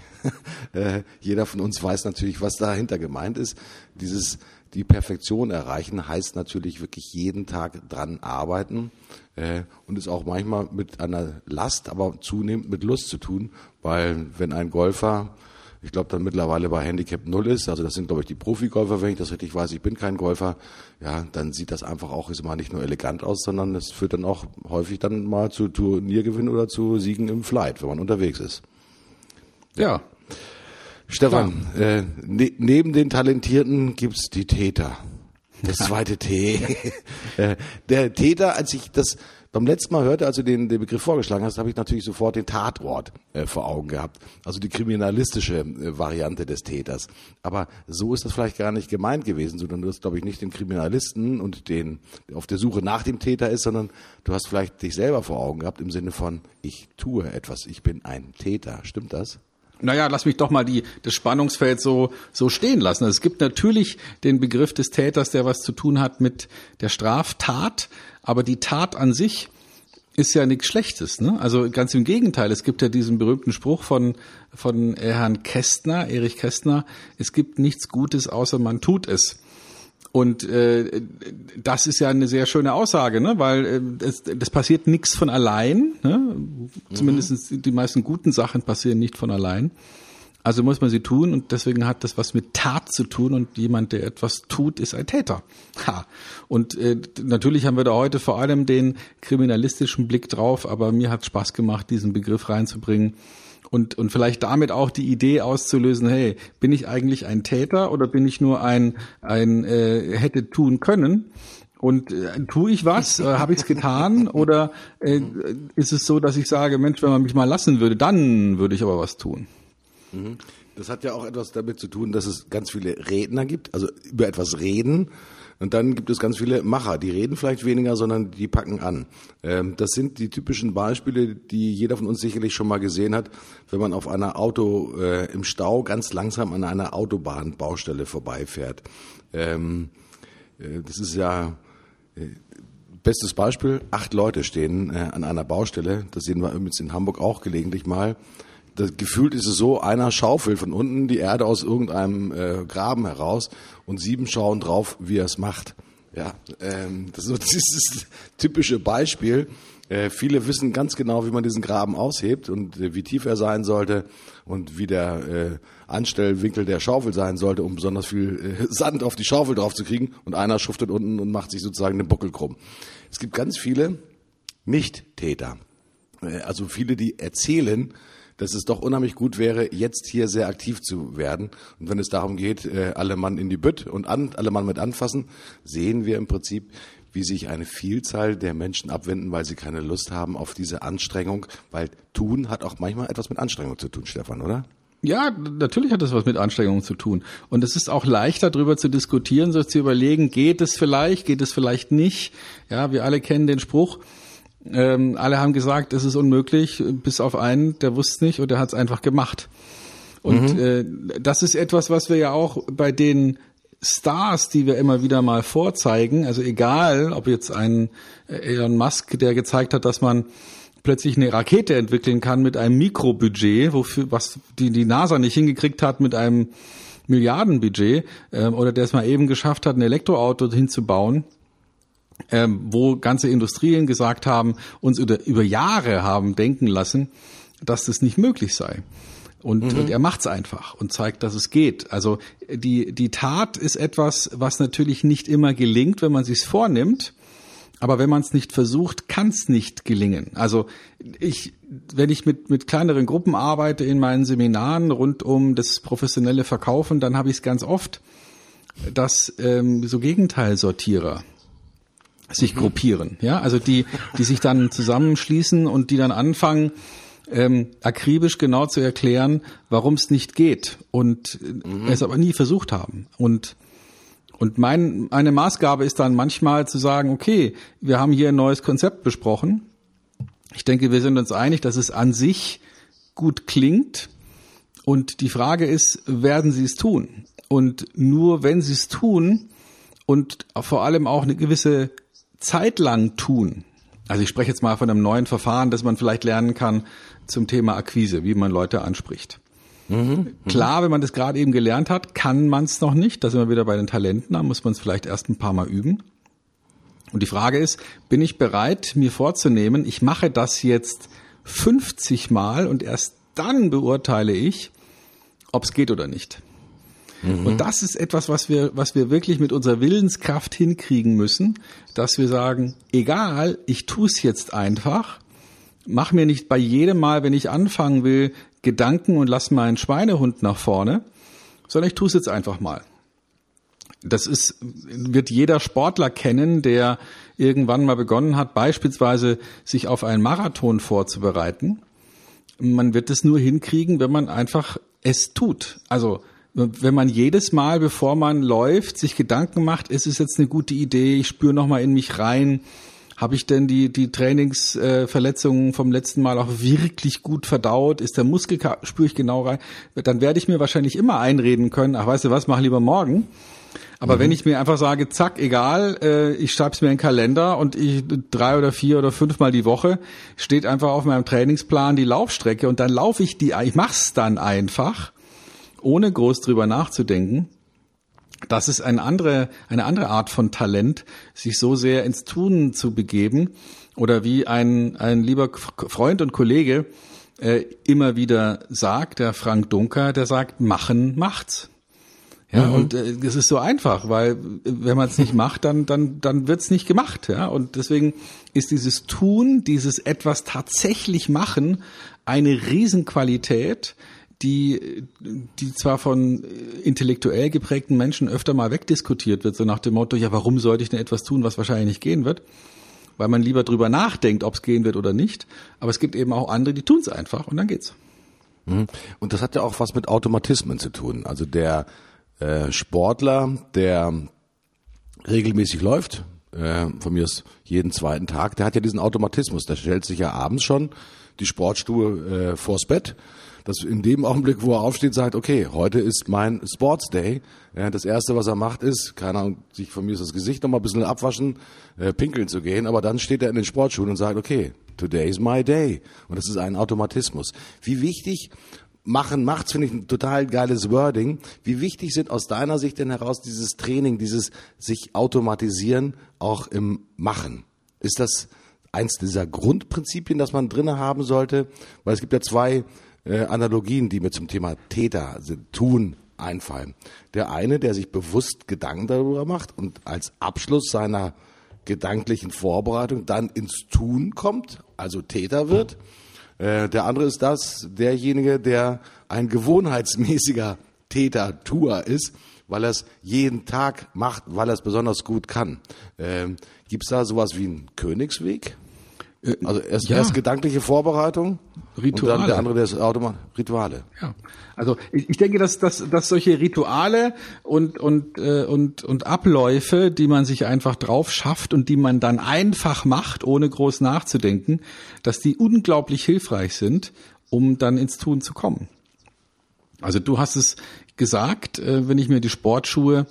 jeder von uns weiß natürlich, was dahinter gemeint ist. Dieses die Perfektion erreichen heißt natürlich wirklich jeden Tag dran arbeiten äh, und ist auch manchmal mit einer Last, aber zunehmend mit Lust zu tun, weil wenn ein Golfer, ich glaube dann mittlerweile bei Handicap Null ist, also das sind glaube ich die Profigolfer, wenn ich das richtig weiß, ich bin kein Golfer, ja, dann sieht das einfach auch ist immer nicht nur elegant aus, sondern es führt dann auch häufig dann mal zu Turniergewinn oder zu Siegen im Flight, wenn man unterwegs ist. Ja, Stefan, äh, ne, neben den Talentierten gibt's die Täter. Das zweite T. Äh, der Täter, als ich das beim letzten Mal hörte, als du den, den Begriff vorgeschlagen hast, habe ich natürlich sofort den Tatort äh, vor Augen gehabt. Also die kriminalistische äh, Variante des Täters. Aber so ist das vielleicht gar nicht gemeint gewesen, sondern du hast, glaube ich, nicht den Kriminalisten und den, der auf der Suche nach dem Täter ist, sondern du hast vielleicht dich selber vor Augen gehabt im Sinne von, ich tue etwas, ich bin ein Täter. Stimmt das? Naja, lass mich doch mal die, das Spannungsfeld so, so stehen lassen. Es gibt natürlich den Begriff des Täters, der was zu tun hat mit der Straftat, aber die Tat an sich ist ja nichts Schlechtes. Ne? Also ganz im Gegenteil, es gibt ja diesen berühmten Spruch von, von Herrn Kästner, Erich Kästner, es gibt nichts Gutes, außer man tut es. Und äh, das ist ja eine sehr schöne Aussage, ne? weil äh, es, das passiert nichts von allein. Ne? Mhm. Zumindest die meisten guten Sachen passieren nicht von allein. Also muss man sie tun und deswegen hat das was mit Tat zu tun und jemand, der etwas tut, ist ein Täter. Ha. Und äh, natürlich haben wir da heute vor allem den kriminalistischen Blick drauf, aber mir hat Spaß gemacht, diesen Begriff reinzubringen und, und vielleicht damit auch die Idee auszulösen, hey, bin ich eigentlich ein Täter oder bin ich nur ein, ein äh, hätte tun können? Und äh, tue ich was? Äh, Habe ich es getan? Oder äh, ist es so, dass ich sage, Mensch, wenn man mich mal lassen würde, dann würde ich aber was tun? Mhm. Das hat ja auch etwas damit zu tun, dass es ganz viele Redner gibt, also über etwas reden und dann gibt es ganz viele Macher, die reden vielleicht weniger, sondern die packen an. Ähm, das sind die typischen Beispiele, die jeder von uns sicherlich schon mal gesehen hat, wenn man auf einer Auto äh, im Stau ganz langsam an einer Autobahnbaustelle vorbeifährt. Ähm, äh, das ist ja äh, bestes Beispiel. Acht Leute stehen äh, an einer Baustelle. Das sehen wir übrigens in Hamburg auch gelegentlich mal das, gefühlt ist es so, einer schaufelt von unten die Erde aus irgendeinem äh, Graben heraus und sieben schauen drauf, wie er es macht. Ja, ähm, das, ist so, das typische Beispiel. Äh, viele wissen ganz genau, wie man diesen Graben aushebt und äh, wie tief er sein sollte und wie der äh, Anstellwinkel der Schaufel sein sollte, um besonders viel äh, Sand auf die Schaufel drauf zu kriegen. Und einer schuftet unten und macht sich sozusagen den Buckel krumm. Es gibt ganz viele Nicht-Täter. Äh, also viele, die erzählen, dass es doch unheimlich gut wäre, jetzt hier sehr aktiv zu werden. Und wenn es darum geht, äh, alle Mann in die Bütt und an, alle Mann mit anfassen, sehen wir im Prinzip, wie sich eine Vielzahl der Menschen abwenden, weil sie keine Lust haben auf diese Anstrengung, weil tun hat auch manchmal etwas mit Anstrengung zu tun, Stefan, oder? Ja, natürlich hat das was mit Anstrengung zu tun. Und es ist auch leichter, darüber zu diskutieren, so zu überlegen, geht es vielleicht, geht es vielleicht nicht. Ja, wir alle kennen den Spruch, ähm, alle haben gesagt, es ist unmöglich, bis auf einen, der wusste nicht und der hat es einfach gemacht. Und mhm. äh, das ist etwas, was wir ja auch bei den Stars, die wir immer wieder mal vorzeigen, also egal, ob jetzt ein äh, Elon Musk, der gezeigt hat, dass man plötzlich eine Rakete entwickeln kann mit einem Mikrobudget, wofür was die die NASA nicht hingekriegt hat mit einem Milliardenbudget, äh, oder der es mal eben geschafft hat, ein Elektroauto hinzubauen ähm, wo ganze Industrien gesagt haben, uns über, über Jahre haben denken lassen, dass das nicht möglich sei. Und, mhm. und er macht's einfach und zeigt, dass es geht. Also die, die Tat ist etwas, was natürlich nicht immer gelingt, wenn man sich's vornimmt. Aber wenn man es nicht versucht, kann es nicht gelingen. Also ich, wenn ich mit, mit kleineren Gruppen arbeite in meinen Seminaren rund um das professionelle Verkaufen, dann habe ich es ganz oft, dass ähm, so Gegenteilsortierer sich gruppieren, ja, also die, die sich dann zusammenschließen und die dann anfangen, ähm, akribisch genau zu erklären, warum es nicht geht und mhm. es aber nie versucht haben. Und und mein, meine Maßgabe ist dann manchmal zu sagen, okay, wir haben hier ein neues Konzept besprochen. Ich denke, wir sind uns einig, dass es an sich gut klingt. Und die Frage ist, werden Sie es tun? Und nur wenn Sie es tun und vor allem auch eine gewisse zeitlang tun, also ich spreche jetzt mal von einem neuen Verfahren, das man vielleicht lernen kann zum Thema Akquise, wie man Leute anspricht. Mhm, Klar, wenn man das gerade eben gelernt hat, kann man es noch nicht. Da sind wir wieder bei den Talenten, da muss man es vielleicht erst ein paar Mal üben. Und die Frage ist, bin ich bereit, mir vorzunehmen, ich mache das jetzt 50 Mal und erst dann beurteile ich, ob es geht oder nicht. Mhm. Und das ist etwas, was wir, was wir wirklich mit unserer Willenskraft hinkriegen müssen, dass wir sagen, egal, ich tue es jetzt einfach, mach mir nicht bei jedem Mal, wenn ich anfangen will, Gedanken und lass meinen Schweinehund nach vorne, sondern ich tue es jetzt einfach mal. Das ist, wird jeder Sportler kennen, der irgendwann mal begonnen hat, beispielsweise sich auf einen Marathon vorzubereiten. Man wird es nur hinkriegen, wenn man einfach es tut. Also wenn man jedes Mal, bevor man läuft, sich Gedanken macht, ist es jetzt eine gute Idee, ich spüre nochmal in mich rein, habe ich denn die, die Trainingsverletzungen vom letzten Mal auch wirklich gut verdaut? Ist der Muskel, spüre ich genau rein? Dann werde ich mir wahrscheinlich immer einreden können, ach weißt du was, mach lieber morgen. Aber mhm. wenn ich mir einfach sage, zack, egal, äh, ich schreib's mir in den Kalender und ich drei oder vier oder fünfmal die Woche steht einfach auf meinem Trainingsplan die Laufstrecke und dann laufe ich die, ich mach's dann einfach ohne groß drüber nachzudenken. Das ist eine andere, eine andere Art von Talent, sich so sehr ins Tun zu begeben oder wie ein, ein lieber Freund und Kollege äh, immer wieder sagt, der Frank Dunker, der sagt, machen macht's. Ja, mhm. und äh, es ist so einfach, weil wenn man es nicht macht, dann dann dann wird's nicht gemacht, ja. Und deswegen ist dieses Tun, dieses etwas tatsächlich machen eine Riesenqualität, die, die zwar von intellektuell geprägten Menschen öfter mal wegdiskutiert wird, so nach dem Motto, ja, warum sollte ich denn etwas tun, was wahrscheinlich nicht gehen wird? Weil man lieber drüber nachdenkt, ob es gehen wird oder nicht. Aber es gibt eben auch andere, die tun es einfach und dann geht's. Mhm. Und das hat ja auch was mit Automatismen zu tun. Also der äh, Sportler, der regelmäßig läuft, äh, von mir ist jeden zweiten Tag, der hat ja diesen Automatismus. Der stellt sich ja abends schon die Sportstuhe äh, vors Bett. Dass in dem Augenblick, wo er aufsteht, sagt, okay, heute ist mein Sports Day. Das erste, was er macht, ist, keine Ahnung, sich von mir ist das Gesicht noch mal ein bisschen abwaschen, äh, pinkeln zu gehen, aber dann steht er in den Sportschuhen und sagt, okay, today is my day. Und das ist ein Automatismus. Wie wichtig machen macht's finde ich ein total geiles Wording. Wie wichtig sind aus deiner Sicht denn heraus dieses Training, dieses sich automatisieren auch im Machen? Ist das eins dieser Grundprinzipien, das man drinne haben sollte? Weil es gibt ja zwei äh, Analogien, die mir zum Thema Täter, also tun, einfallen. Der eine, der sich bewusst Gedanken darüber macht und als Abschluss seiner gedanklichen Vorbereitung dann ins Tun kommt, also Täter wird. Äh, der andere ist das, derjenige, der ein gewohnheitsmäßiger Täter, Tuer ist, weil er es jeden Tag macht, weil er es besonders gut kann. Ähm, Gibt es da sowas wie einen Königsweg? Äh, also erst, ja. erst gedankliche Vorbereitung, Rituale. Und dann der andere, der ist Automat, Rituale. Ja. Also ich, ich denke, dass, dass, dass solche Rituale und, und, äh, und, und Abläufe, die man sich einfach drauf schafft und die man dann einfach macht, ohne groß nachzudenken, dass die unglaublich hilfreich sind, um dann ins Tun zu kommen. Also du hast es gesagt, äh, wenn ich mir die Sportschuhe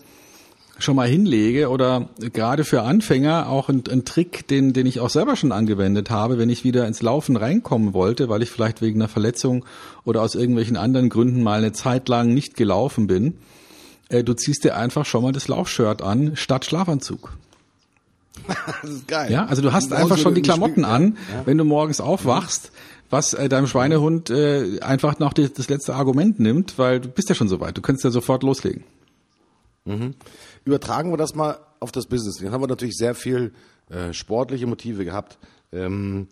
schon mal hinlege oder gerade für Anfänger auch ein, ein, Trick, den, den ich auch selber schon angewendet habe, wenn ich wieder ins Laufen reinkommen wollte, weil ich vielleicht wegen einer Verletzung oder aus irgendwelchen anderen Gründen mal eine Zeit lang nicht gelaufen bin. Äh, du ziehst dir einfach schon mal das Laufshirt an statt Schlafanzug. das ist geil. Ja, also du hast einfach schon die Klamotten an, ja. wenn du morgens aufwachst, was äh, deinem Schweinehund äh, einfach noch die, das letzte Argument nimmt, weil du bist ja schon soweit. Du könntest ja sofort loslegen. Mhm. Übertragen wir das mal auf das Business. Dann haben wir natürlich sehr viel äh, sportliche Motive gehabt. Ähm,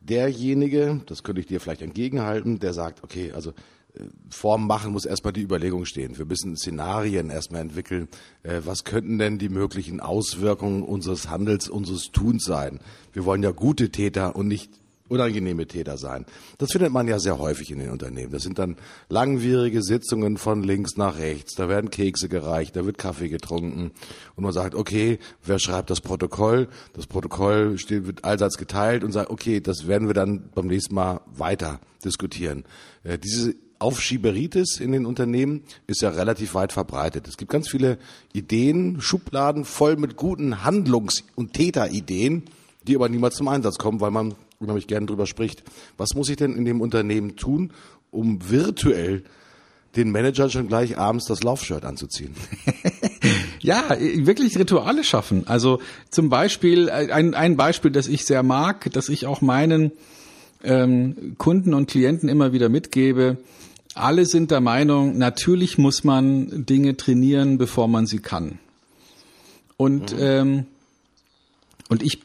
derjenige, das könnte ich dir vielleicht entgegenhalten, der sagt, okay, also äh, vorm Machen muss erstmal die Überlegung stehen. Wir müssen Szenarien erstmal entwickeln. Äh, was könnten denn die möglichen Auswirkungen unseres Handels, unseres Tuns sein? Wir wollen ja gute Täter und nicht unangenehme Täter sein. Das findet man ja sehr häufig in den Unternehmen. Das sind dann langwierige Sitzungen von links nach rechts. Da werden Kekse gereicht, da wird Kaffee getrunken und man sagt, okay, wer schreibt das Protokoll? Das Protokoll steht, wird allseits geteilt und sagt, okay, das werden wir dann beim nächsten Mal weiter diskutieren. Äh, diese Aufschieberitis in den Unternehmen ist ja relativ weit verbreitet. Es gibt ganz viele Ideen, Schubladen voll mit guten Handlungs- und Täterideen, die aber niemals zum Einsatz kommen, weil man unheimlich gern drüber spricht. Was muss ich denn in dem Unternehmen tun, um virtuell den Manager schon gleich abends das Laufshirt anzuziehen? ja, wirklich Rituale schaffen. Also zum Beispiel, äh, ein, ein Beispiel, das ich sehr mag, das ich auch meinen ähm, Kunden und Klienten immer wieder mitgebe. Alle sind der Meinung, natürlich muss man Dinge trainieren, bevor man sie kann. Und, mhm. ähm, und ich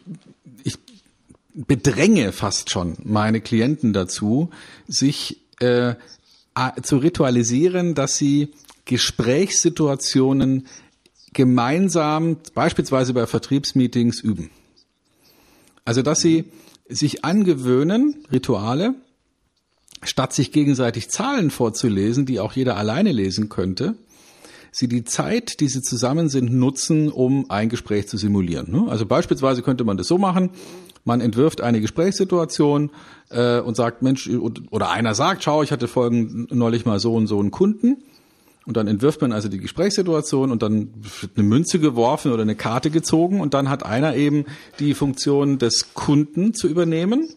bedränge fast schon meine Klienten dazu, sich äh, zu ritualisieren, dass sie Gesprächssituationen gemeinsam, beispielsweise bei Vertriebsmeetings, üben. Also, dass sie sich angewöhnen, Rituale, statt sich gegenseitig Zahlen vorzulesen, die auch jeder alleine lesen könnte, sie die Zeit, die sie zusammen sind, nutzen, um ein Gespräch zu simulieren. Also beispielsweise könnte man das so machen, man entwirft eine Gesprächssituation äh, und sagt, Mensch, oder einer sagt, schau, ich hatte folgen neulich mal so und so einen Kunden. Und dann entwirft man also die Gesprächssituation und dann wird eine Münze geworfen oder eine Karte gezogen und dann hat einer eben die Funktion des Kunden zu übernehmen,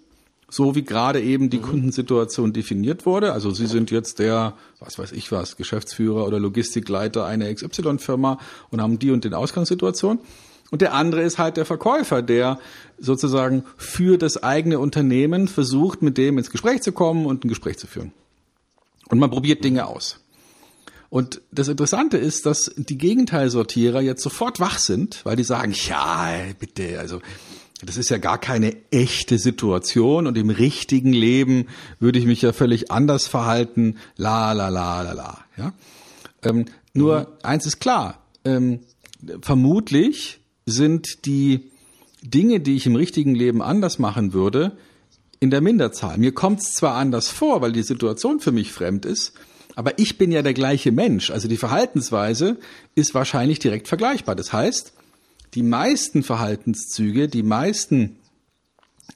so wie gerade eben die mhm. Kundensituation definiert wurde. Also Sie sind jetzt der, was weiß ich was, Geschäftsführer oder Logistikleiter einer XY-Firma und haben die und den Ausgangssituation. Und der andere ist halt der Verkäufer, der sozusagen für das eigene Unternehmen versucht, mit dem ins Gespräch zu kommen und ein Gespräch zu führen. Und man probiert Dinge aus. Und das Interessante ist, dass die Gegenteilsortierer jetzt sofort wach sind, weil die sagen, ja, bitte, also das ist ja gar keine echte Situation und im richtigen Leben würde ich mich ja völlig anders verhalten, la la la la la. Ja? Ähm, nur mhm. eins ist klar, ähm, vermutlich sind die Dinge, die ich im richtigen Leben anders machen würde, in der Minderzahl. Mir kommt es zwar anders vor, weil die Situation für mich fremd ist, aber ich bin ja der gleiche Mensch. Also die Verhaltensweise ist wahrscheinlich direkt vergleichbar. Das heißt, die meisten Verhaltenszüge, die meisten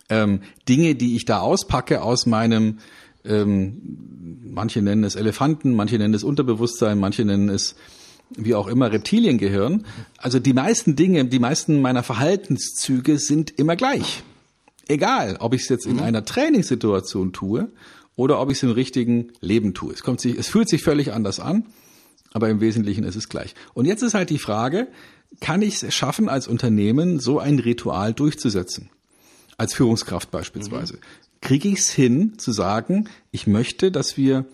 ähm, Dinge, die ich da auspacke aus meinem, ähm, manche nennen es Elefanten, manche nennen es Unterbewusstsein, manche nennen es wie auch immer Reptiliengehirn. Also die meisten Dinge, die meisten meiner Verhaltenszüge sind immer gleich. Egal, ob ich es jetzt in mhm. einer Trainingssituation tue oder ob ich es im richtigen Leben tue. Es kommt sich, es fühlt sich völlig anders an, aber im Wesentlichen ist es gleich. Und jetzt ist halt die Frage, kann ich es schaffen, als Unternehmen so ein Ritual durchzusetzen? Als Führungskraft beispielsweise. Mhm. Kriege ich es hin, zu sagen, ich möchte, dass wir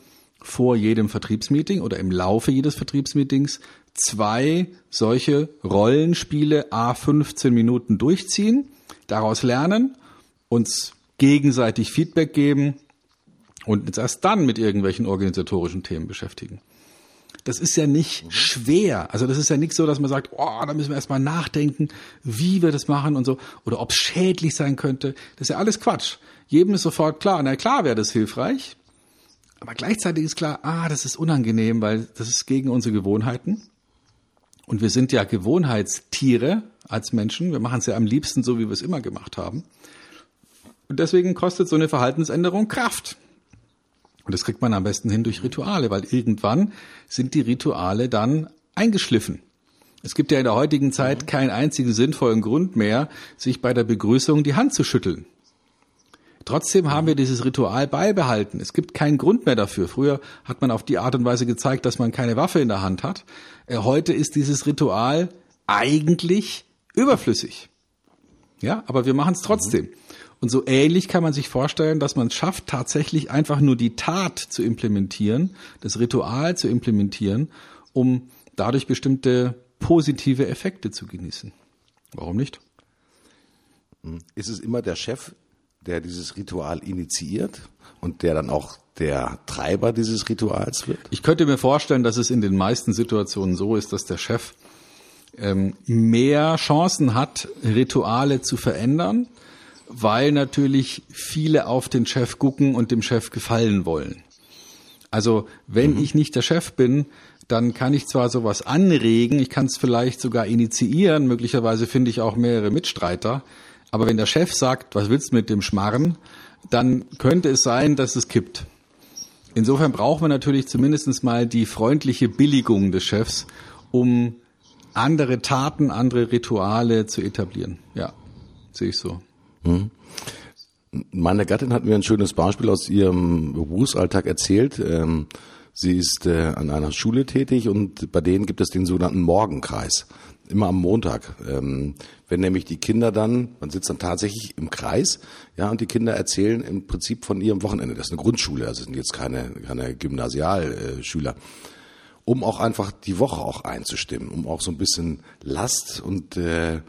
vor jedem Vertriebsmeeting oder im Laufe jedes Vertriebsmeetings zwei solche Rollenspiele a 15 Minuten durchziehen, daraus lernen, uns gegenseitig Feedback geben und uns erst dann mit irgendwelchen organisatorischen Themen beschäftigen. Das ist ja nicht mhm. schwer. Also das ist ja nicht so, dass man sagt, oh, da müssen wir erstmal nachdenken, wie wir das machen und so, oder ob es schädlich sein könnte. Das ist ja alles Quatsch. Jedem ist sofort klar, na klar wäre das hilfreich, aber gleichzeitig ist klar, ah, das ist unangenehm, weil das ist gegen unsere Gewohnheiten. Und wir sind ja Gewohnheitstiere als Menschen. Wir machen es ja am liebsten so, wie wir es immer gemacht haben. Und deswegen kostet so eine Verhaltensänderung Kraft. Und das kriegt man am besten hin durch Rituale, weil irgendwann sind die Rituale dann eingeschliffen. Es gibt ja in der heutigen Zeit keinen einzigen sinnvollen Grund mehr, sich bei der Begrüßung die Hand zu schütteln. Trotzdem haben wir dieses Ritual beibehalten. Es gibt keinen Grund mehr dafür. Früher hat man auf die Art und Weise gezeigt, dass man keine Waffe in der Hand hat. Äh, heute ist dieses Ritual eigentlich überflüssig. Ja, aber wir machen es trotzdem. Und so ähnlich kann man sich vorstellen, dass man es schafft, tatsächlich einfach nur die Tat zu implementieren, das Ritual zu implementieren, um dadurch bestimmte positive Effekte zu genießen. Warum nicht? Ist es immer der Chef, der dieses Ritual initiiert und der dann auch der Treiber dieses Rituals wird? Ich könnte mir vorstellen, dass es in den meisten Situationen so ist, dass der Chef ähm, mehr Chancen hat, Rituale zu verändern, weil natürlich viele auf den Chef gucken und dem Chef gefallen wollen. Also wenn mhm. ich nicht der Chef bin, dann kann ich zwar sowas anregen, ich kann es vielleicht sogar initiieren, möglicherweise finde ich auch mehrere Mitstreiter, aber wenn der Chef sagt, was willst du mit dem Schmarren, dann könnte es sein, dass es kippt. Insofern braucht man natürlich zumindest mal die freundliche Billigung des Chefs, um andere Taten, andere Rituale zu etablieren. Ja, sehe ich so. Hm. Meine Gattin hat mir ein schönes Beispiel aus ihrem Berufsalltag erzählt. Ähm, sie ist äh, an einer Schule tätig und bei denen gibt es den sogenannten Morgenkreis immer am Montag. Ähm, wenn nämlich die Kinder dann, man sitzt dann tatsächlich im Kreis, ja, und die Kinder erzählen im Prinzip von ihrem Wochenende. Das ist eine Grundschule, also sind jetzt keine, keine Gymnasialschüler. Um auch einfach die Woche auch einzustimmen, um auch so ein bisschen Last und äh,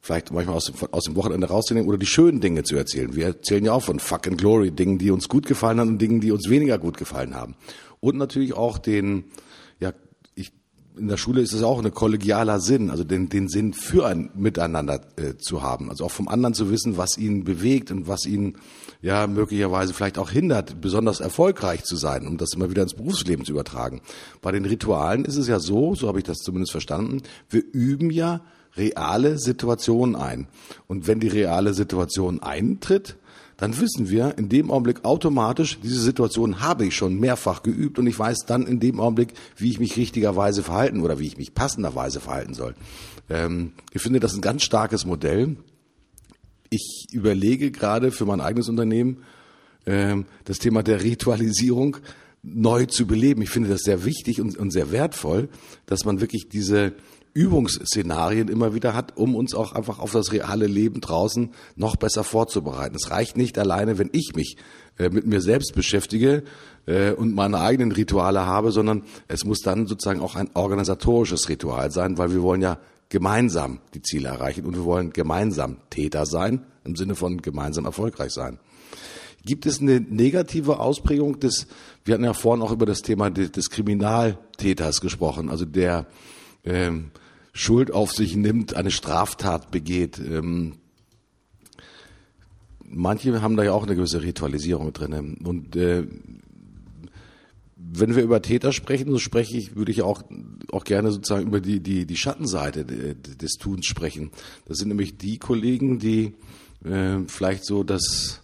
vielleicht manchmal aus dem, aus dem Wochenende rauszunehmen oder die schönen Dinge zu erzählen. Wir erzählen ja auch von Fuck and Glory, Dingen, die uns gut gefallen haben und Dingen, die uns weniger gut gefallen haben. Und natürlich auch den, in der Schule ist es auch ein kollegialer Sinn, also den, den Sinn für ein Miteinander äh, zu haben. Also auch vom anderen zu wissen, was ihn bewegt und was ihn ja möglicherweise vielleicht auch hindert, besonders erfolgreich zu sein, um das immer wieder ins Berufsleben zu übertragen. Bei den Ritualen ist es ja so, so habe ich das zumindest verstanden, wir üben ja reale Situationen ein. Und wenn die reale Situation eintritt, dann wissen wir in dem Augenblick automatisch, diese Situation habe ich schon mehrfach geübt und ich weiß dann in dem Augenblick, wie ich mich richtigerweise verhalten oder wie ich mich passenderweise verhalten soll. Ähm, ich finde das ein ganz starkes Modell. Ich überlege gerade für mein eigenes Unternehmen ähm, das Thema der Ritualisierung neu zu beleben. Ich finde das sehr wichtig und, und sehr wertvoll, dass man wirklich diese Übungsszenarien immer wieder hat, um uns auch einfach auf das reale Leben draußen noch besser vorzubereiten. Es reicht nicht alleine, wenn ich mich äh, mit mir selbst beschäftige äh, und meine eigenen Rituale habe, sondern es muss dann sozusagen auch ein organisatorisches Ritual sein, weil wir wollen ja gemeinsam die Ziele erreichen und wir wollen gemeinsam Täter sein, im Sinne von gemeinsam erfolgreich sein. Gibt es eine negative Ausprägung des, wir hatten ja vorhin auch über das Thema des, des Kriminaltäters gesprochen, also der ähm, Schuld auf sich nimmt, eine Straftat begeht. Ähm, manche haben da ja auch eine gewisse Ritualisierung drin. Und äh, wenn wir über Täter sprechen, so spreche ich, würde ich auch, auch gerne sozusagen über die, die, die Schattenseite des Tuns sprechen. Das sind nämlich die Kollegen, die äh, vielleicht so das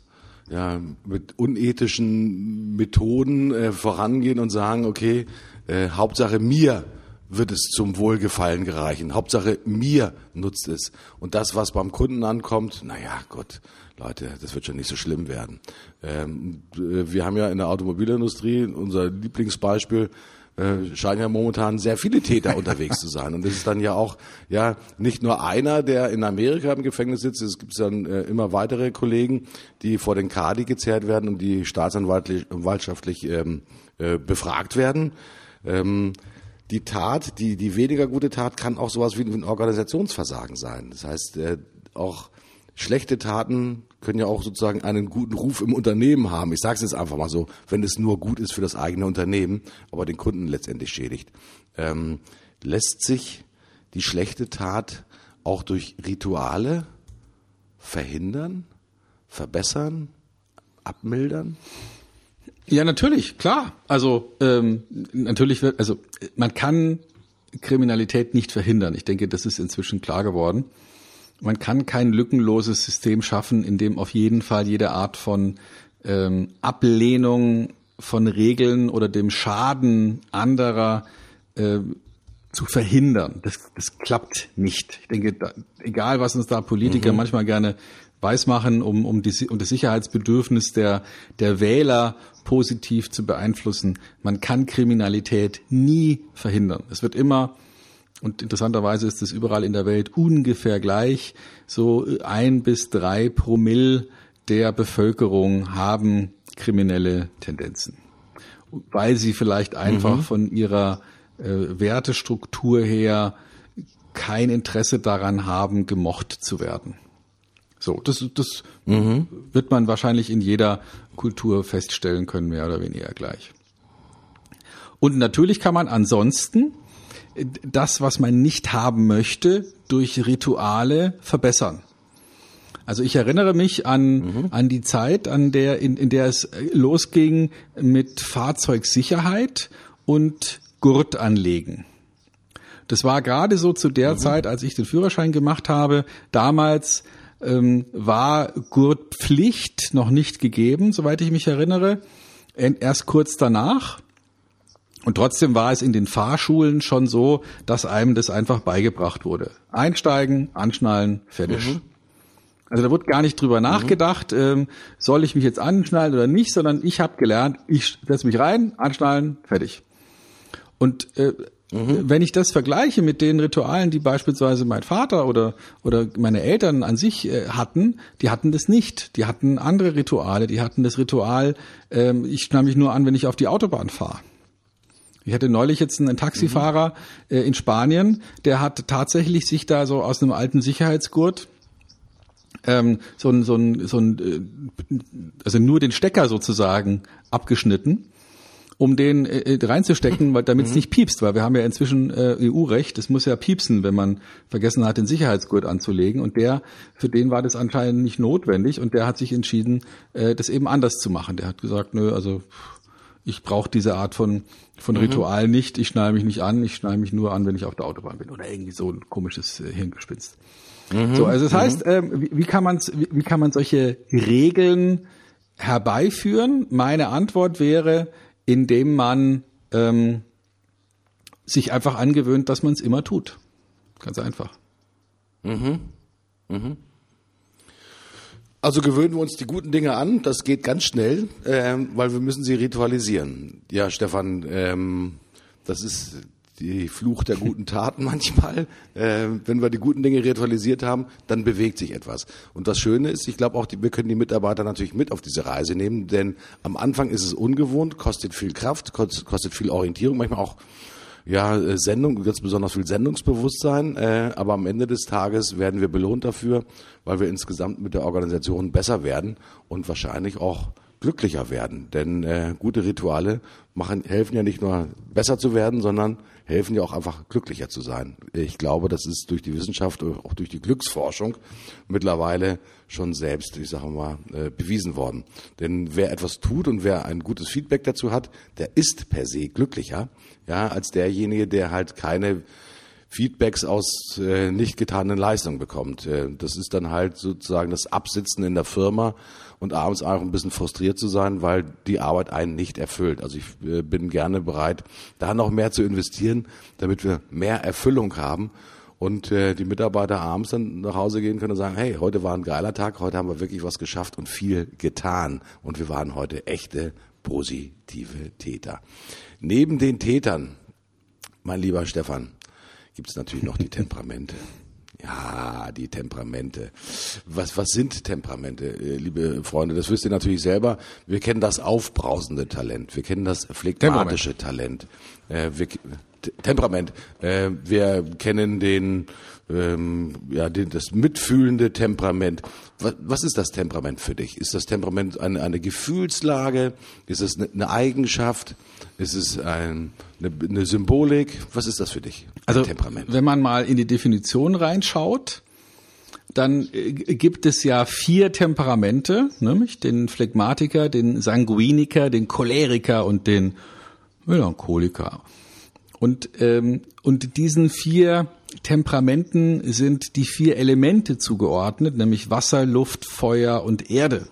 ja, mit unethischen Methoden äh, vorangehen und sagen, okay, äh, Hauptsache mir wird es zum Wohlgefallen gereichen. Hauptsache mir nutzt es. Und das, was beim Kunden ankommt, naja, Gott, Leute, das wird schon nicht so schlimm werden. Ähm, äh, wir haben ja in der Automobilindustrie unser Lieblingsbeispiel, äh, scheinen ja momentan sehr viele Täter unterwegs zu sein. Und es ist dann ja auch ja nicht nur einer, der in Amerika im Gefängnis sitzt, es gibt dann äh, immer weitere Kollegen, die vor den Kadi gezerrt werden und die staatsanwaltschaftlich ähm, äh, befragt werden. Ähm, die Tat, die, die weniger gute Tat kann auch sowas wie ein Organisationsversagen sein. Das heißt, äh, auch schlechte Taten können ja auch sozusagen einen guten Ruf im Unternehmen haben. Ich sage es jetzt einfach mal so, wenn es nur gut ist für das eigene Unternehmen, aber den Kunden letztendlich schädigt. Ähm, lässt sich die schlechte Tat auch durch Rituale verhindern, verbessern, abmildern? Ja, natürlich, klar. Also ähm, natürlich wird, also man kann Kriminalität nicht verhindern. Ich denke, das ist inzwischen klar geworden. Man kann kein lückenloses System schaffen, in dem auf jeden Fall jede Art von ähm, Ablehnung von Regeln oder dem Schaden anderer äh, zu verhindern. Das, das klappt nicht. Ich denke, da, egal was uns da Politiker mhm. manchmal gerne weismachen, um, um, die, um das Sicherheitsbedürfnis der, der Wähler positiv zu beeinflussen. Man kann Kriminalität nie verhindern. Es wird immer, und interessanterweise ist es überall in der Welt ungefähr gleich, so ein bis drei Promille der Bevölkerung haben kriminelle Tendenzen. Weil sie vielleicht einfach mhm. von ihrer äh, Wertestruktur her kein Interesse daran haben, gemocht zu werden. So, das, das mhm. wird man wahrscheinlich in jeder Kultur feststellen können, mehr oder weniger gleich. Und natürlich kann man ansonsten das, was man nicht haben möchte, durch Rituale verbessern. Also ich erinnere mich an, mhm. an die Zeit, an der, in, in der es losging mit Fahrzeugsicherheit und Gurtanlegen. Das war gerade so zu der mhm. Zeit, als ich den Führerschein gemacht habe. Damals ähm, war Gurtpflicht noch nicht gegeben, soweit ich mich erinnere. Erst kurz danach. Und trotzdem war es in den Fahrschulen schon so, dass einem das einfach beigebracht wurde. Einsteigen, anschnallen, fertig. Mhm. Also da wurde gar nicht drüber mhm. nachgedacht, ähm, soll ich mich jetzt anschnallen oder nicht, sondern ich habe gelernt, ich setze mich rein, anschnallen, fertig. Und äh, Mhm. Wenn ich das vergleiche mit den Ritualen, die beispielsweise mein Vater oder, oder meine Eltern an sich äh, hatten, die hatten das nicht. Die hatten andere Rituale. Die hatten das Ritual, ähm, ich schnalle mich nur an, wenn ich auf die Autobahn fahre. Ich hatte neulich jetzt einen Taxifahrer äh, in Spanien, der hat tatsächlich sich da so aus einem alten Sicherheitsgurt ähm, so ein, so ein, so ein, äh, also nur den Stecker sozusagen abgeschnitten um den äh, äh reinzustecken, weil damit es mhm. nicht piepst, weil wir haben ja inzwischen äh, EU-Recht, es muss ja piepsen, wenn man vergessen hat, den Sicherheitsgurt anzulegen. Und der, für den war das anscheinend nicht notwendig und der hat sich entschieden, äh, das eben anders zu machen. Der hat gesagt, nö, also ich brauche diese Art von, von mhm. Ritual nicht, ich schneide mich nicht an, ich schneide mich nur an, wenn ich auf der Autobahn bin. Oder irgendwie so ein komisches äh, Hirngespinst. Mhm. So, also das heißt, äh, wie, wie, kann man wie, wie kann man solche Regeln herbeiführen? Meine Antwort wäre, indem man ähm, sich einfach angewöhnt, dass man es immer tut. Ganz einfach. Mhm. Mhm. Also gewöhnen wir uns die guten Dinge an. Das geht ganz schnell, ähm, weil wir müssen sie ritualisieren. Ja, Stefan, ähm, das ist die Fluch der guten Taten manchmal. Äh, wenn wir die guten Dinge ritualisiert haben, dann bewegt sich etwas. Und das Schöne ist, ich glaube auch, die, wir können die Mitarbeiter natürlich mit auf diese Reise nehmen, denn am Anfang ist es ungewohnt, kostet viel Kraft, kostet viel Orientierung, manchmal auch ja, äh, Sendung, ganz besonders viel Sendungsbewusstsein, äh, aber am Ende des Tages werden wir belohnt dafür, weil wir insgesamt mit der Organisation besser werden und wahrscheinlich auch glücklicher werden. Denn äh, gute Rituale machen, helfen ja nicht nur besser zu werden, sondern helfen ja auch einfach glücklicher zu sein. Ich glaube, das ist durch die Wissenschaft, auch durch die Glücksforschung mittlerweile schon selbst, ich sage mal, äh, bewiesen worden. Denn wer etwas tut und wer ein gutes Feedback dazu hat, der ist per se glücklicher, ja, als derjenige, der halt keine Feedbacks aus äh, nicht getanen Leistungen bekommt. Äh, das ist dann halt sozusagen das Absitzen in der Firma und abends auch ein bisschen frustriert zu sein, weil die Arbeit einen nicht erfüllt. Also ich äh, bin gerne bereit, da noch mehr zu investieren, damit wir mehr Erfüllung haben und äh, die Mitarbeiter abends dann nach Hause gehen können und sagen, hey, heute war ein geiler Tag, heute haben wir wirklich was geschafft und viel getan und wir waren heute echte positive Täter. Neben den Tätern, mein lieber Stefan, gibt es natürlich noch die Temperamente. Ja, die Temperamente. Was, was sind Temperamente, äh, liebe Freunde? Das wisst ihr natürlich selber. Wir kennen das aufbrausende Talent. Wir kennen das phlegmatische Talent. Äh, wir, Temperament. Äh, wir kennen den, ähm, ja, das mitfühlende Temperament. Was, was ist das Temperament für dich? Ist das Temperament eine, eine Gefühlslage? Ist es eine, eine Eigenschaft? Ist es ein, eine, eine Symbolik? Was ist das für dich? Also, Temperament? wenn man mal in die Definition reinschaut, dann äh, gibt es ja vier Temperamente, nämlich den Phlegmatiker, den Sanguiniker, den Choleriker und den Melancholiker. Und, ähm, und diesen vier Temperamenten sind die vier Elemente zugeordnet, nämlich Wasser, Luft, Feuer und Erde.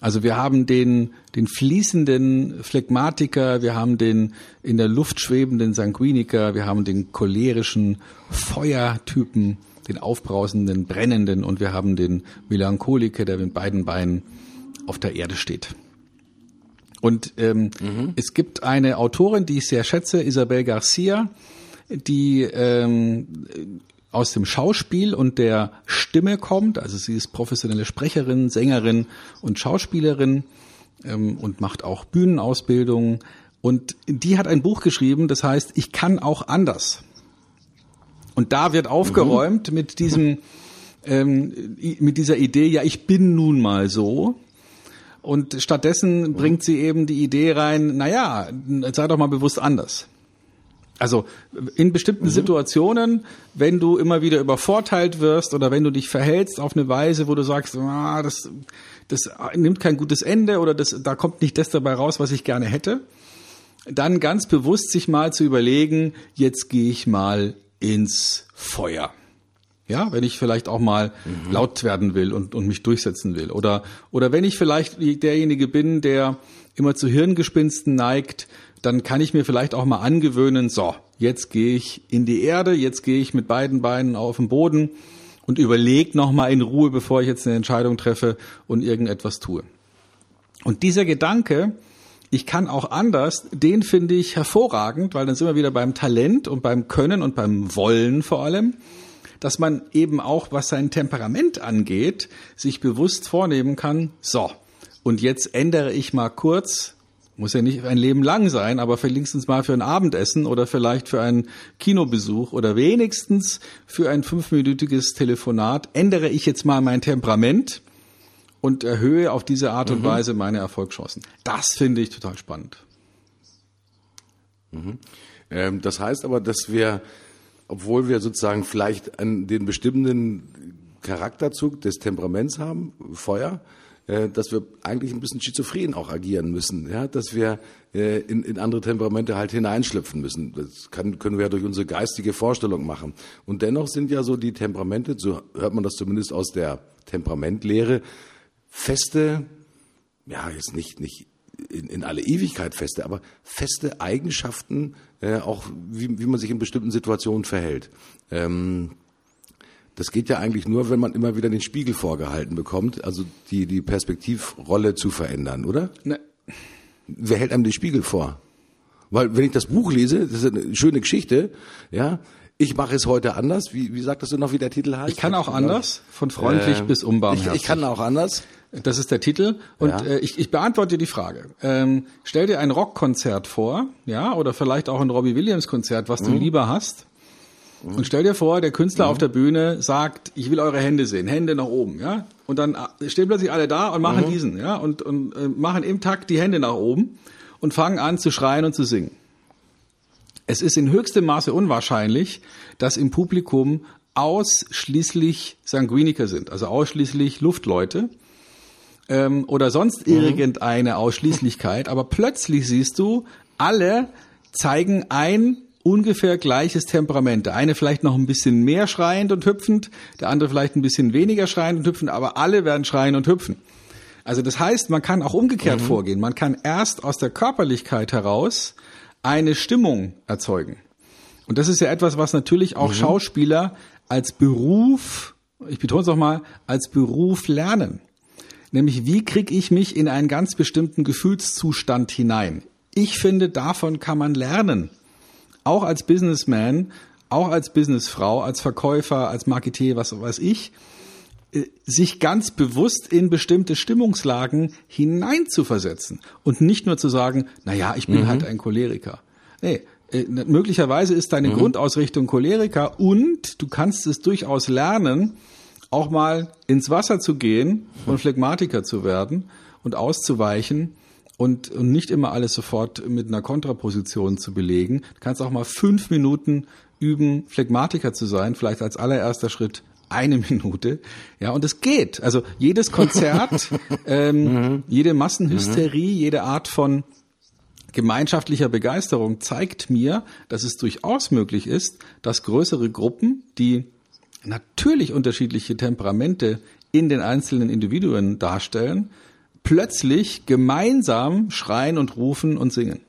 Also wir haben den, den fließenden Phlegmatiker, wir haben den in der Luft schwebenden Sanguiniker, wir haben den cholerischen Feuertypen, den aufbrausenden, brennenden und wir haben den Melancholiker, der mit beiden Beinen auf der Erde steht. Und ähm, mhm. es gibt eine Autorin, die ich sehr schätze, Isabel Garcia, die ähm, aus dem Schauspiel und der Stimme kommt. Also sie ist professionelle Sprecherin, Sängerin und Schauspielerin ähm, und macht auch Bühnenausbildung. Und die hat ein Buch geschrieben, das heißt, ich kann auch anders. Und da wird aufgeräumt mhm. mit diesem, ähm, mit dieser Idee, ja, ich bin nun mal so. Und stattdessen bringt sie eben die Idee rein, naja, sei doch mal bewusst anders. Also in bestimmten mhm. Situationen, wenn du immer wieder übervorteilt wirst oder wenn du dich verhältst auf eine Weise, wo du sagst, ah, das, das nimmt kein gutes Ende oder das, da kommt nicht das dabei raus, was ich gerne hätte, dann ganz bewusst sich mal zu überlegen, jetzt gehe ich mal ins Feuer. Ja, wenn ich vielleicht auch mal mhm. laut werden will und, und mich durchsetzen will. Oder, oder wenn ich vielleicht derjenige bin, der immer zu Hirngespinsten neigt, dann kann ich mir vielleicht auch mal angewöhnen, so, jetzt gehe ich in die Erde, jetzt gehe ich mit beiden Beinen auf den Boden und überlege nochmal in Ruhe, bevor ich jetzt eine Entscheidung treffe und irgendetwas tue. Und dieser Gedanke, ich kann auch anders, den finde ich hervorragend, weil dann sind wir wieder beim Talent und beim Können und beim Wollen vor allem dass man eben auch, was sein Temperament angeht, sich bewusst vornehmen kann, so, und jetzt ändere ich mal kurz, muss ja nicht ein Leben lang sein, aber wenigstens mal für ein Abendessen oder vielleicht für einen Kinobesuch oder wenigstens für ein fünfminütiges Telefonat, ändere ich jetzt mal mein Temperament und erhöhe auf diese Art und mhm. Weise meine Erfolgschancen. Das finde ich total spannend. Mhm. Ähm, das heißt aber, dass wir obwohl wir sozusagen vielleicht einen, den bestimmenden Charakterzug des Temperaments haben, Feuer, dass wir eigentlich ein bisschen schizophren auch agieren müssen, ja, dass wir äh, in, in andere Temperamente halt hineinschlüpfen müssen. Das kann, können wir ja durch unsere geistige Vorstellung machen. Und dennoch sind ja so die Temperamente, so hört man das zumindest aus der Temperamentlehre, feste, ja, jetzt nicht, nicht in, in alle Ewigkeit feste, aber feste Eigenschaften, äh, auch wie, wie man sich in bestimmten Situationen verhält. Ähm, das geht ja eigentlich nur, wenn man immer wieder den Spiegel vorgehalten bekommt, also die, die Perspektivrolle zu verändern, oder? Ne. Wer hält einem den Spiegel vor? Weil wenn ich das Buch lese, das ist eine schöne Geschichte, ja, ich mache es heute anders. Wie, wie sagtest du noch, wie der Titel heißt? Ich kann auch anders, von freundlich äh, bis unbarmherzig. Ich, ich kann auch anders. Das ist der Titel. Und ja. äh, ich, ich beantworte die Frage. Ähm, stell dir ein Rockkonzert vor, ja, oder vielleicht auch ein Robbie Williams Konzert, was mhm. du lieber hast. Und stell dir vor, der Künstler auf der Bühne sagt, ich will eure Hände sehen, Hände nach oben, ja? Und dann äh, stehen plötzlich alle da und machen diesen, ja? Und, und äh, machen im Takt die Hände nach oben und fangen an zu schreien und zu singen. Es ist in höchstem Maße unwahrscheinlich, dass im Publikum ausschließlich Sanguiniker sind, also ausschließlich Luftleute ähm, oder sonst irgendeine Ausschließlichkeit. Aber plötzlich siehst du, alle zeigen ein ungefähr gleiches Temperament. Der eine vielleicht noch ein bisschen mehr schreiend und hüpfend, der andere vielleicht ein bisschen weniger schreiend und hüpfend, aber alle werden schreien und hüpfen. Also das heißt, man kann auch umgekehrt mhm. vorgehen. Man kann erst aus der Körperlichkeit heraus eine Stimmung erzeugen. Und das ist ja etwas, was natürlich auch mhm. Schauspieler als Beruf, ich betone es auch mal, als Beruf lernen. Nämlich, wie kriege ich mich in einen ganz bestimmten Gefühlszustand hinein? Ich finde, davon kann man lernen. Auch als Businessman, auch als Businessfrau, als Verkäufer, als Marketeer, was weiß ich, äh, sich ganz bewusst in bestimmte Stimmungslagen hineinzuversetzen und nicht nur zu sagen, na ja, ich bin mhm. halt ein Choleriker. Nee, äh, möglicherweise ist deine mhm. Grundausrichtung Choleriker und du kannst es durchaus lernen, auch mal ins Wasser zu gehen und Phlegmatiker zu werden und auszuweichen und, und nicht immer alles sofort mit einer Kontraposition zu belegen. Du kannst auch mal fünf Minuten üben, Phlegmatiker zu sein, vielleicht als allererster Schritt eine Minute. Ja, und es geht. Also jedes Konzert, ähm, mhm. jede Massenhysterie, mhm. jede Art von gemeinschaftlicher Begeisterung zeigt mir, dass es durchaus möglich ist, dass größere Gruppen, die natürlich unterschiedliche Temperamente in den einzelnen Individuen darstellen, plötzlich gemeinsam schreien und rufen und singen.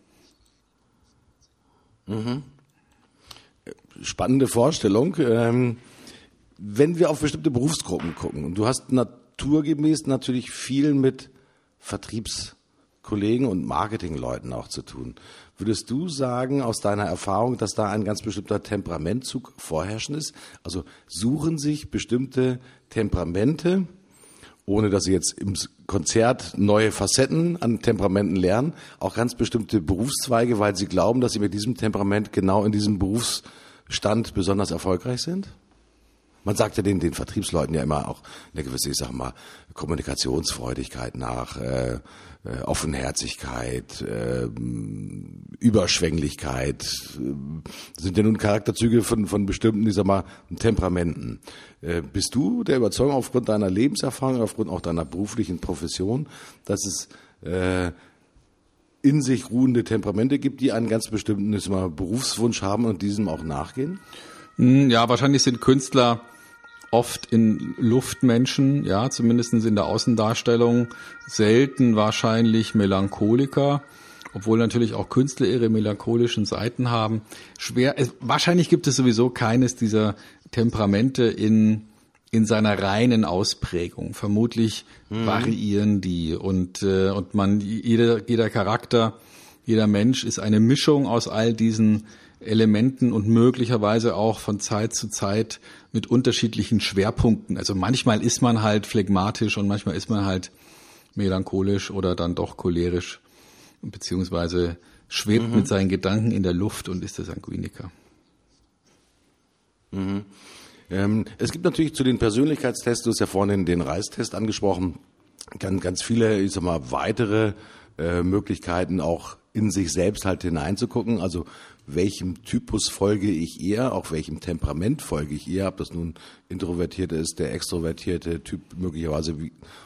Mhm. Spannende Vorstellung. Ähm, wenn wir auf bestimmte Berufsgruppen gucken, und du hast naturgemäß natürlich viel mit Vertriebskollegen und Marketingleuten auch zu tun. Würdest du sagen, aus deiner Erfahrung, dass da ein ganz bestimmter Temperamentzug vorherrschend ist? Also suchen sich bestimmte Temperamente, ohne dass sie jetzt im Konzert neue Facetten an Temperamenten lernen, auch ganz bestimmte Berufszweige, weil sie glauben, dass sie mit diesem Temperament genau in diesem Berufsstand besonders erfolgreich sind? Man sagt ja den, den Vertriebsleuten ja immer auch eine gewisse, ich sag mal, Kommunikationsfreudigkeit nach, äh, äh, Offenherzigkeit, äh, Überschwänglichkeit, äh, sind ja nun Charakterzüge von, von bestimmten, ich sag mal, Temperamenten. Äh, bist du der Überzeugung aufgrund deiner Lebenserfahrung, aufgrund auch deiner beruflichen Profession, dass es äh, in sich ruhende Temperamente gibt, die einen ganz bestimmten ich sag mal, Berufswunsch haben und diesem auch nachgehen? Hm, ja, wahrscheinlich sind Künstler oft in Luftmenschen, ja, zumindestens in der Außendarstellung, selten wahrscheinlich Melancholiker, obwohl natürlich auch Künstler ihre melancholischen Seiten haben. Schwer, es, wahrscheinlich gibt es sowieso keines dieser Temperamente in, in seiner reinen Ausprägung. Vermutlich mhm. variieren die und, äh, und man, jeder, jeder Charakter, jeder Mensch ist eine Mischung aus all diesen Elementen und möglicherweise auch von Zeit zu Zeit mit unterschiedlichen Schwerpunkten. Also manchmal ist man halt phlegmatisch und manchmal ist man halt melancholisch oder dann doch cholerisch, beziehungsweise schwebt mhm. mit seinen Gedanken in der Luft und ist der Sanguiniker. Mhm. Ähm, es gibt natürlich zu den Persönlichkeitstests, du hast ja vorhin den Reistest angesprochen, ganz, ganz viele, ich sag mal, weitere äh, Möglichkeiten auch in sich selbst halt hineinzugucken. Also welchem Typus folge ich eher, auch welchem Temperament folge ich eher, ob das nun introvertierte ist, der extrovertierte Typ möglicherweise.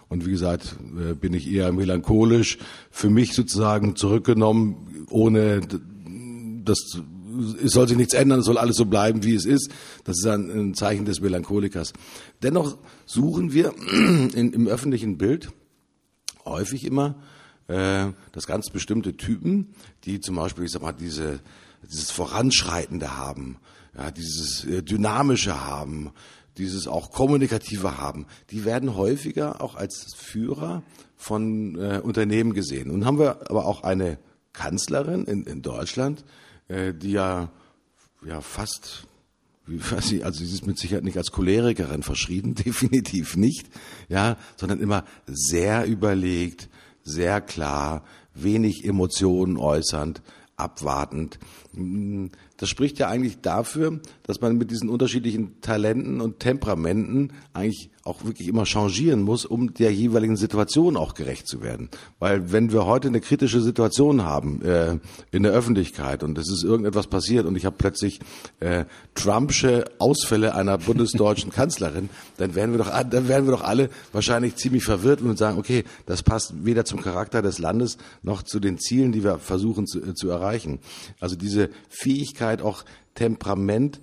Und wie gesagt, äh, bin ich eher melancholisch, für mich sozusagen zurückgenommen, ohne das es soll sich nichts ändern, es soll alles so bleiben, wie es ist. Das ist ein, ein Zeichen des Melancholikers. Dennoch suchen wir in, im öffentlichen Bild häufig immer äh, das ganz bestimmte Typen, die zum Beispiel, ich sag mal, diese dieses Voranschreitende haben, ja, dieses äh, Dynamische haben, dieses auch Kommunikative haben, die werden häufiger auch als Führer von äh, Unternehmen gesehen. Und haben wir aber auch eine Kanzlerin in, in Deutschland, äh, die ja, ja fast, wie weiß ich, also sie ist mit Sicherheit nicht als Cholerikerin verschrieben, definitiv nicht, ja, sondern immer sehr überlegt, sehr klar, wenig Emotionen äußernd, abwartend. Das spricht ja eigentlich dafür, dass man mit diesen unterschiedlichen Talenten und Temperamenten eigentlich auch wirklich immer changieren muss, um der jeweiligen Situation auch gerecht zu werden. Weil wenn wir heute eine kritische Situation haben äh, in der Öffentlichkeit und es ist irgendetwas passiert und ich habe plötzlich äh, Trumpsche Ausfälle einer bundesdeutschen Kanzlerin, dann werden wir doch dann werden wir doch alle wahrscheinlich ziemlich verwirrt und sagen, okay, das passt weder zum Charakter des Landes noch zu den Zielen, die wir versuchen zu, äh, zu erreichen. Also diese Fähigkeit auch Temperament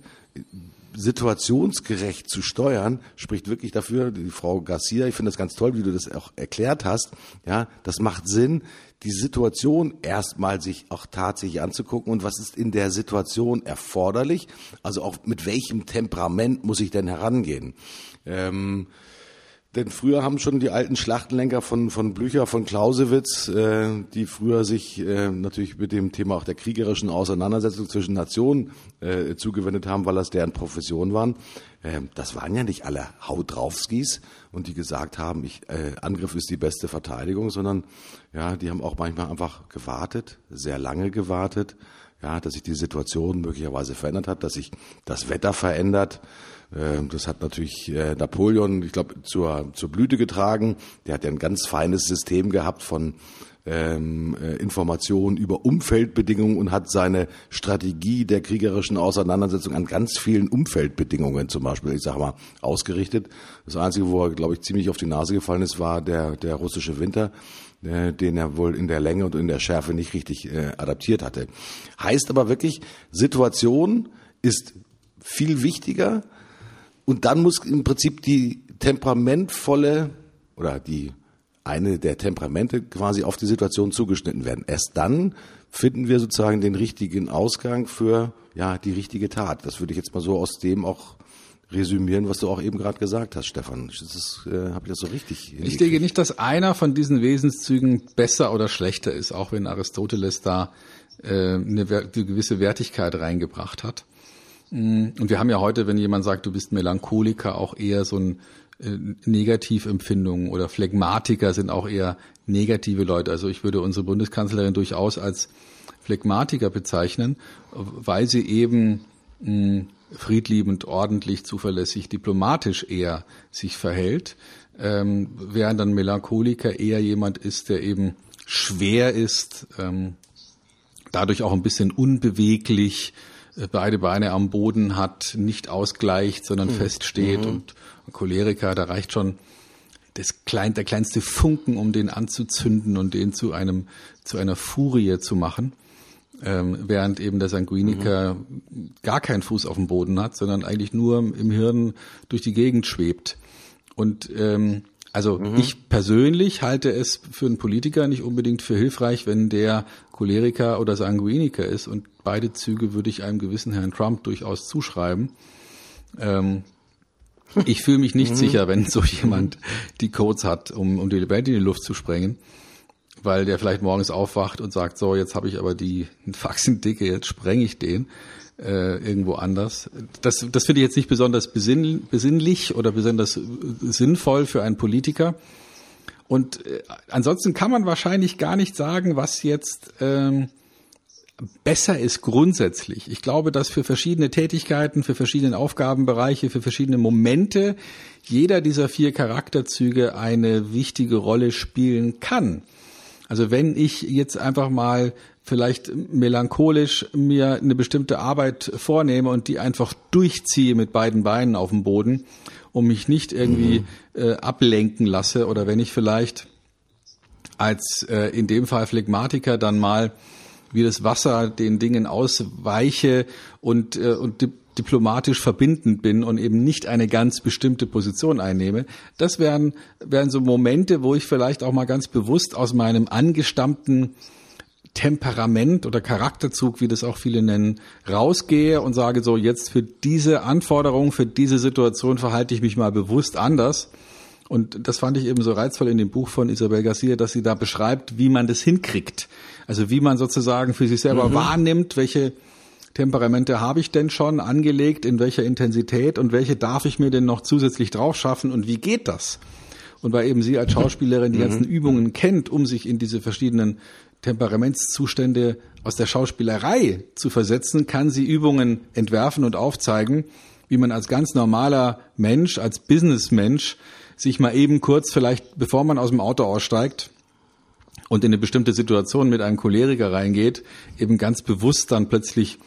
situationsgerecht zu steuern, spricht wirklich dafür, die Frau Garcia, ich finde das ganz toll, wie du das auch erklärt hast, ja, das macht Sinn, die Situation erstmal sich auch tatsächlich anzugucken. Und was ist in der Situation erforderlich, also auch mit welchem Temperament muss ich denn herangehen. Ähm, denn früher haben schon die alten Schlachtenlenker von, von Blücher, von Clausewitz, äh, die früher sich äh, natürlich mit dem Thema auch der kriegerischen Auseinandersetzung zwischen Nationen äh, zugewendet haben, weil das deren Profession waren. Äh, das waren ja nicht alle Haut draufskis und die gesagt haben, ich, äh, Angriff ist die beste Verteidigung, sondern ja, die haben auch manchmal einfach gewartet, sehr lange gewartet, ja, dass sich die Situation möglicherweise verändert hat, dass sich das Wetter verändert. Ähm, das hat natürlich äh, Napoleon, ich glaube, zur, zur Blüte getragen. Der hat ja ein ganz feines System gehabt von ähm, äh, Informationen über Umfeldbedingungen und hat seine Strategie der kriegerischen Auseinandersetzung an ganz vielen Umfeldbedingungen zum Beispiel, ich sag mal, ausgerichtet. Das Einzige, wo er, glaube ich, ziemlich auf die Nase gefallen ist, war der, der russische Winter, äh, den er wohl in der Länge und in der Schärfe nicht richtig äh, adaptiert hatte. Heißt aber wirklich, Situation ist viel wichtiger und dann muss im Prinzip die temperamentvolle oder die eine der Temperamente quasi auf die Situation zugeschnitten werden. Erst dann finden wir sozusagen den richtigen Ausgang für ja die richtige Tat. Das würde ich jetzt mal so aus dem auch resümieren, was du auch eben gerade gesagt hast, Stefan. Das äh, habe ich das so richtig. Ich denke nicht, dass einer von diesen Wesenszügen besser oder schlechter ist, auch wenn Aristoteles da äh, eine, eine gewisse Wertigkeit reingebracht hat. Mm, und wir haben ja heute, wenn jemand sagt, du bist Melancholiker, auch eher so ein äh, Negativempfindungen oder Phlegmatiker sind auch eher negative Leute. Also ich würde unsere Bundeskanzlerin durchaus als Phlegmatiker bezeichnen, weil sie eben mh, mm, friedliebend, ordentlich, zuverlässig, diplomatisch eher sich verhält, ähm, während dann Melancholiker eher jemand ist, der eben schwer ist, ähm, dadurch auch ein bisschen unbeweglich, beide Beine am Boden hat, nicht ausgleicht, sondern mhm. feststeht. Mhm. Und Choleriker, da reicht schon das klein, der kleinste Funken, um den anzuzünden und den zu einem zu einer Furie zu machen. Ähm, während eben der Sanguiniker mhm. gar keinen Fuß auf dem Boden hat, sondern eigentlich nur im Hirn durch die Gegend schwebt. Und ähm, also mhm. ich persönlich halte es für einen Politiker nicht unbedingt für hilfreich, wenn der Choleriker oder Sanguiniker ist. Und beide Züge würde ich einem gewissen Herrn Trump durchaus zuschreiben. Ähm, ich fühle mich nicht mhm. sicher, wenn so jemand die Codes hat, um, um die Welt in die Luft zu sprengen, weil der vielleicht morgens aufwacht und sagt, so, jetzt habe ich aber die Faxendicke, jetzt spreng ich den äh, irgendwo anders. Das, das finde ich jetzt nicht besonders besinn, besinnlich oder besonders sinnvoll für einen Politiker. Und äh, ansonsten kann man wahrscheinlich gar nicht sagen, was jetzt ähm, besser ist grundsätzlich. Ich glaube, dass für verschiedene Tätigkeiten, für verschiedene Aufgabenbereiche, für verschiedene Momente jeder dieser vier Charakterzüge eine wichtige Rolle spielen kann. Also wenn ich jetzt einfach mal vielleicht melancholisch mir eine bestimmte Arbeit vornehme und die einfach durchziehe mit beiden Beinen auf dem Boden und mich nicht irgendwie mhm. äh, ablenken lasse oder wenn ich vielleicht als äh, in dem Fall Phlegmatiker dann mal wie das Wasser den Dingen ausweiche und, äh, und di diplomatisch verbindend bin und eben nicht eine ganz bestimmte Position einnehme. Das wären, wären so Momente, wo ich vielleicht auch mal ganz bewusst aus meinem angestammten Temperament oder Charakterzug, wie das auch viele nennen, rausgehe und sage so, jetzt für diese Anforderung, für diese Situation verhalte ich mich mal bewusst anders. Und das fand ich eben so reizvoll in dem Buch von Isabel Garcia, dass sie da beschreibt, wie man das hinkriegt. Also wie man sozusagen für sich selber mhm. wahrnimmt, welche Temperamente habe ich denn schon angelegt, in welcher Intensität und welche darf ich mir denn noch zusätzlich drauf schaffen und wie geht das? Und weil eben sie als Schauspielerin die ganzen Übungen kennt, um sich in diese verschiedenen Temperamentszustände aus der Schauspielerei zu versetzen, kann sie Übungen entwerfen und aufzeigen, wie man als ganz normaler Mensch, als Businessmensch sich mal eben kurz vielleicht, bevor man aus dem Auto aussteigt und in eine bestimmte Situation mit einem Choleriker reingeht, eben ganz bewusst dann plötzlich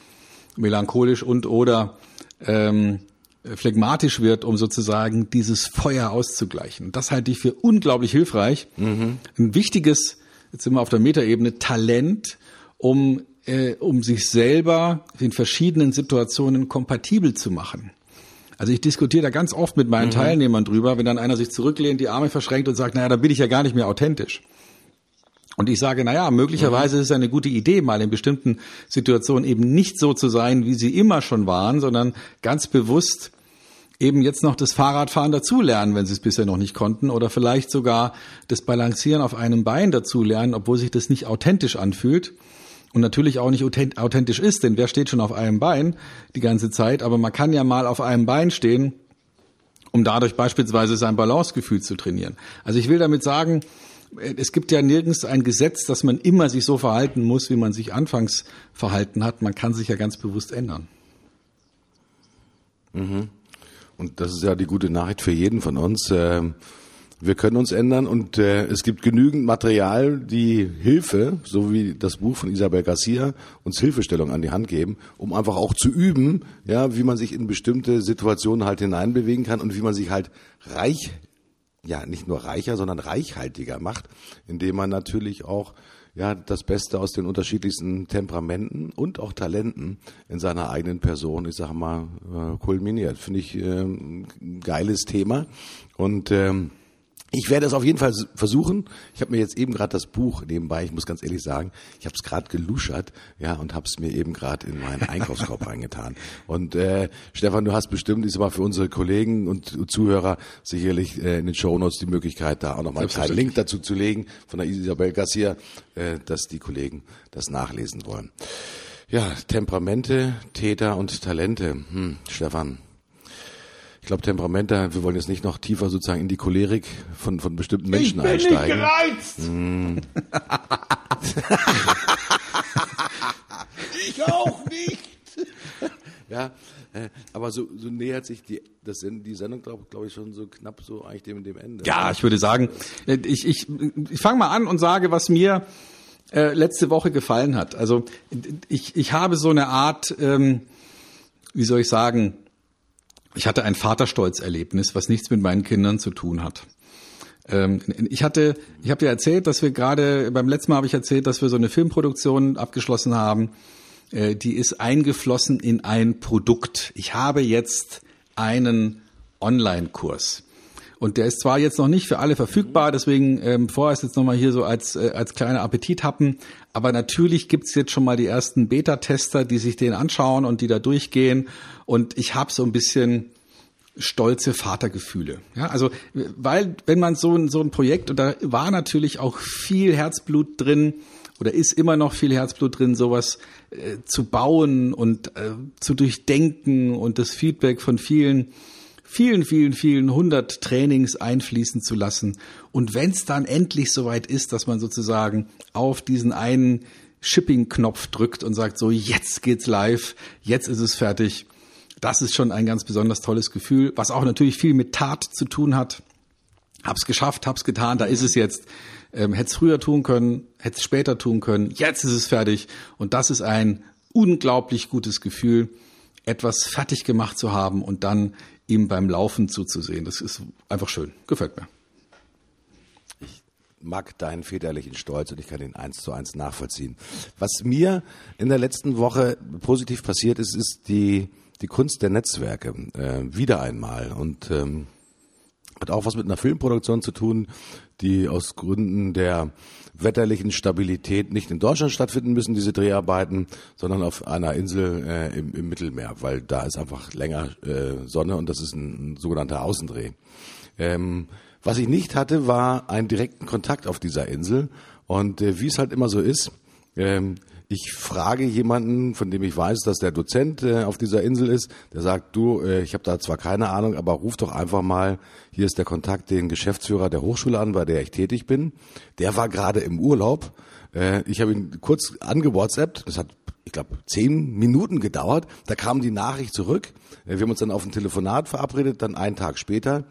melancholisch und oder ähm, phlegmatisch wird, um sozusagen dieses Feuer auszugleichen. Das halte ich für unglaublich hilfreich. Mhm. Ein wichtiges, jetzt sind wir auf der Metaebene, Talent, um, äh, um sich selber in verschiedenen Situationen kompatibel zu machen. Also ich diskutiere da ganz oft mit meinen mhm. Teilnehmern drüber, wenn dann einer sich zurücklehnt, die Arme verschränkt und sagt, naja, da bin ich ja gar nicht mehr authentisch. Und ich sage, naja, möglicherweise mhm. ist es eine gute Idee, mal in bestimmten Situationen eben nicht so zu sein, wie sie immer schon waren, sondern ganz bewusst eben jetzt noch das Fahrradfahren dazulernen, wenn sie es bisher noch nicht konnten, oder vielleicht sogar das Balancieren auf einem Bein dazulernen, obwohl sich das nicht authentisch anfühlt und natürlich auch nicht authentisch ist, denn wer steht schon auf einem Bein die ganze Zeit, aber man kann ja mal auf einem Bein stehen, um dadurch beispielsweise sein Balancegefühl zu trainieren. Also ich will damit sagen, es gibt ja nirgends ein Gesetz, dass man immer sich so verhalten muss, wie man sich anfangs verhalten hat. Man kann sich ja ganz bewusst ändern. Mhm. Und das ist ja die gute Nachricht für jeden von uns. Ähm, wir können uns ändern und äh, es gibt genügend Material, die Hilfe, so wie das Buch von Isabel Garcia, uns Hilfestellung an die Hand geben, um einfach auch zu üben, ja, wie man sich in bestimmte Situationen halt hineinbewegen kann und wie man sich halt reich ja nicht nur reicher, sondern reichhaltiger macht, indem man natürlich auch ja das Beste aus den unterschiedlichsten Temperamenten und auch Talenten in seiner eigenen Person, ich sage mal, äh, kulminiert. Finde ich äh, ein geiles Thema und ähm, ich werde es auf jeden Fall versuchen. Ich habe mir jetzt eben gerade das Buch nebenbei, ich muss ganz ehrlich sagen, ich habe es gerade geluschert, ja, und habe es mir eben gerade in meinen Einkaufskorb reingetan. Und äh, Stefan, du hast bestimmt, ist aber für unsere Kollegen und Zuhörer sicherlich äh, in den Shownotes die Möglichkeit, da auch nochmal einen Link dazu zu legen von der Isabel Garcia, äh, dass die Kollegen das nachlesen wollen. Ja, Temperamente, Täter und Talente. Hm, Stefan, ich glaube, Temperamente, wir wollen jetzt nicht noch tiefer sozusagen in die Cholerik von, von bestimmten Menschen ich bin einsteigen. Nicht gereizt. Mm. ich auch nicht. ja, äh, aber so, so nähert sich die, das, die Sendung, glaube glaub ich, schon so knapp so eigentlich dem, dem Ende. Ja, ich würde sagen, ich, ich, ich fange mal an und sage, was mir äh, letzte Woche gefallen hat. Also ich, ich habe so eine Art, ähm, wie soll ich sagen, ich hatte ein Vaterstolzerlebnis, was nichts mit meinen Kindern zu tun hat. Ähm, ich hatte, ich habe dir erzählt, dass wir gerade beim letzten Mal habe ich erzählt, dass wir so eine Filmproduktion abgeschlossen haben. Äh, die ist eingeflossen in ein Produkt. Ich habe jetzt einen Online-Kurs. Und der ist zwar jetzt noch nicht für alle verfügbar, deswegen ähm, vorerst jetzt nochmal hier so als, äh, als kleiner Appetithappen. Aber natürlich gibt's jetzt schon mal die ersten Beta-Tester, die sich den anschauen und die da durchgehen. Und ich habe so ein bisschen stolze Vatergefühle. Ja, also weil wenn man so ein so ein Projekt und da war natürlich auch viel Herzblut drin oder ist immer noch viel Herzblut drin, sowas äh, zu bauen und äh, zu durchdenken und das Feedback von vielen vielen, vielen, vielen hundert Trainings einfließen zu lassen. Und wenn es dann endlich soweit ist, dass man sozusagen auf diesen einen Shipping-Knopf drückt und sagt, so jetzt geht's live, jetzt ist es fertig. Das ist schon ein ganz besonders tolles Gefühl, was auch natürlich viel mit Tat zu tun hat. Hab's geschafft, hab's getan, da ist es jetzt. Ähm, hätte früher tun können, hätte später tun können. Jetzt ist es fertig. Und das ist ein unglaublich gutes Gefühl, etwas fertig gemacht zu haben und dann ihm beim Laufen zuzusehen. Das ist einfach schön. Gefällt mir. Ich mag deinen väterlichen Stolz und ich kann ihn eins zu eins nachvollziehen. Was mir in der letzten Woche positiv passiert ist, ist die, die Kunst der Netzwerke. Äh, wieder einmal. Und ähm, hat auch was mit einer Filmproduktion zu tun, die aus Gründen der wetterlichen Stabilität nicht in Deutschland stattfinden müssen, diese Dreharbeiten, sondern auf einer Insel äh, im, im, Mittelmeer, weil da ist einfach länger äh, Sonne und das ist ein, ein sogenannter Außendreh. Ähm, was ich nicht hatte, war einen direkten Kontakt auf dieser Insel und äh, wie es halt immer so ist, Ähm, ich frage jemanden, von dem ich weiß, dass der Dozent äh, auf dieser Insel ist, der sagt, du, äh, ich habe da zwar keine Ahnung, aber ruf doch einfach mal, hier ist der Kontakt, den Geschäftsführer der Hochschule an, bei der ich tätig bin. Der war gerade im Urlaub. Äh, ich habe ihn kurz angewhatsappt, das hat, ich glaube, zehn Minuten gedauert. Da kam die Nachricht zurück. Äh, wir haben uns dann auf ein Telefonat verabredet, dann einen Tag später.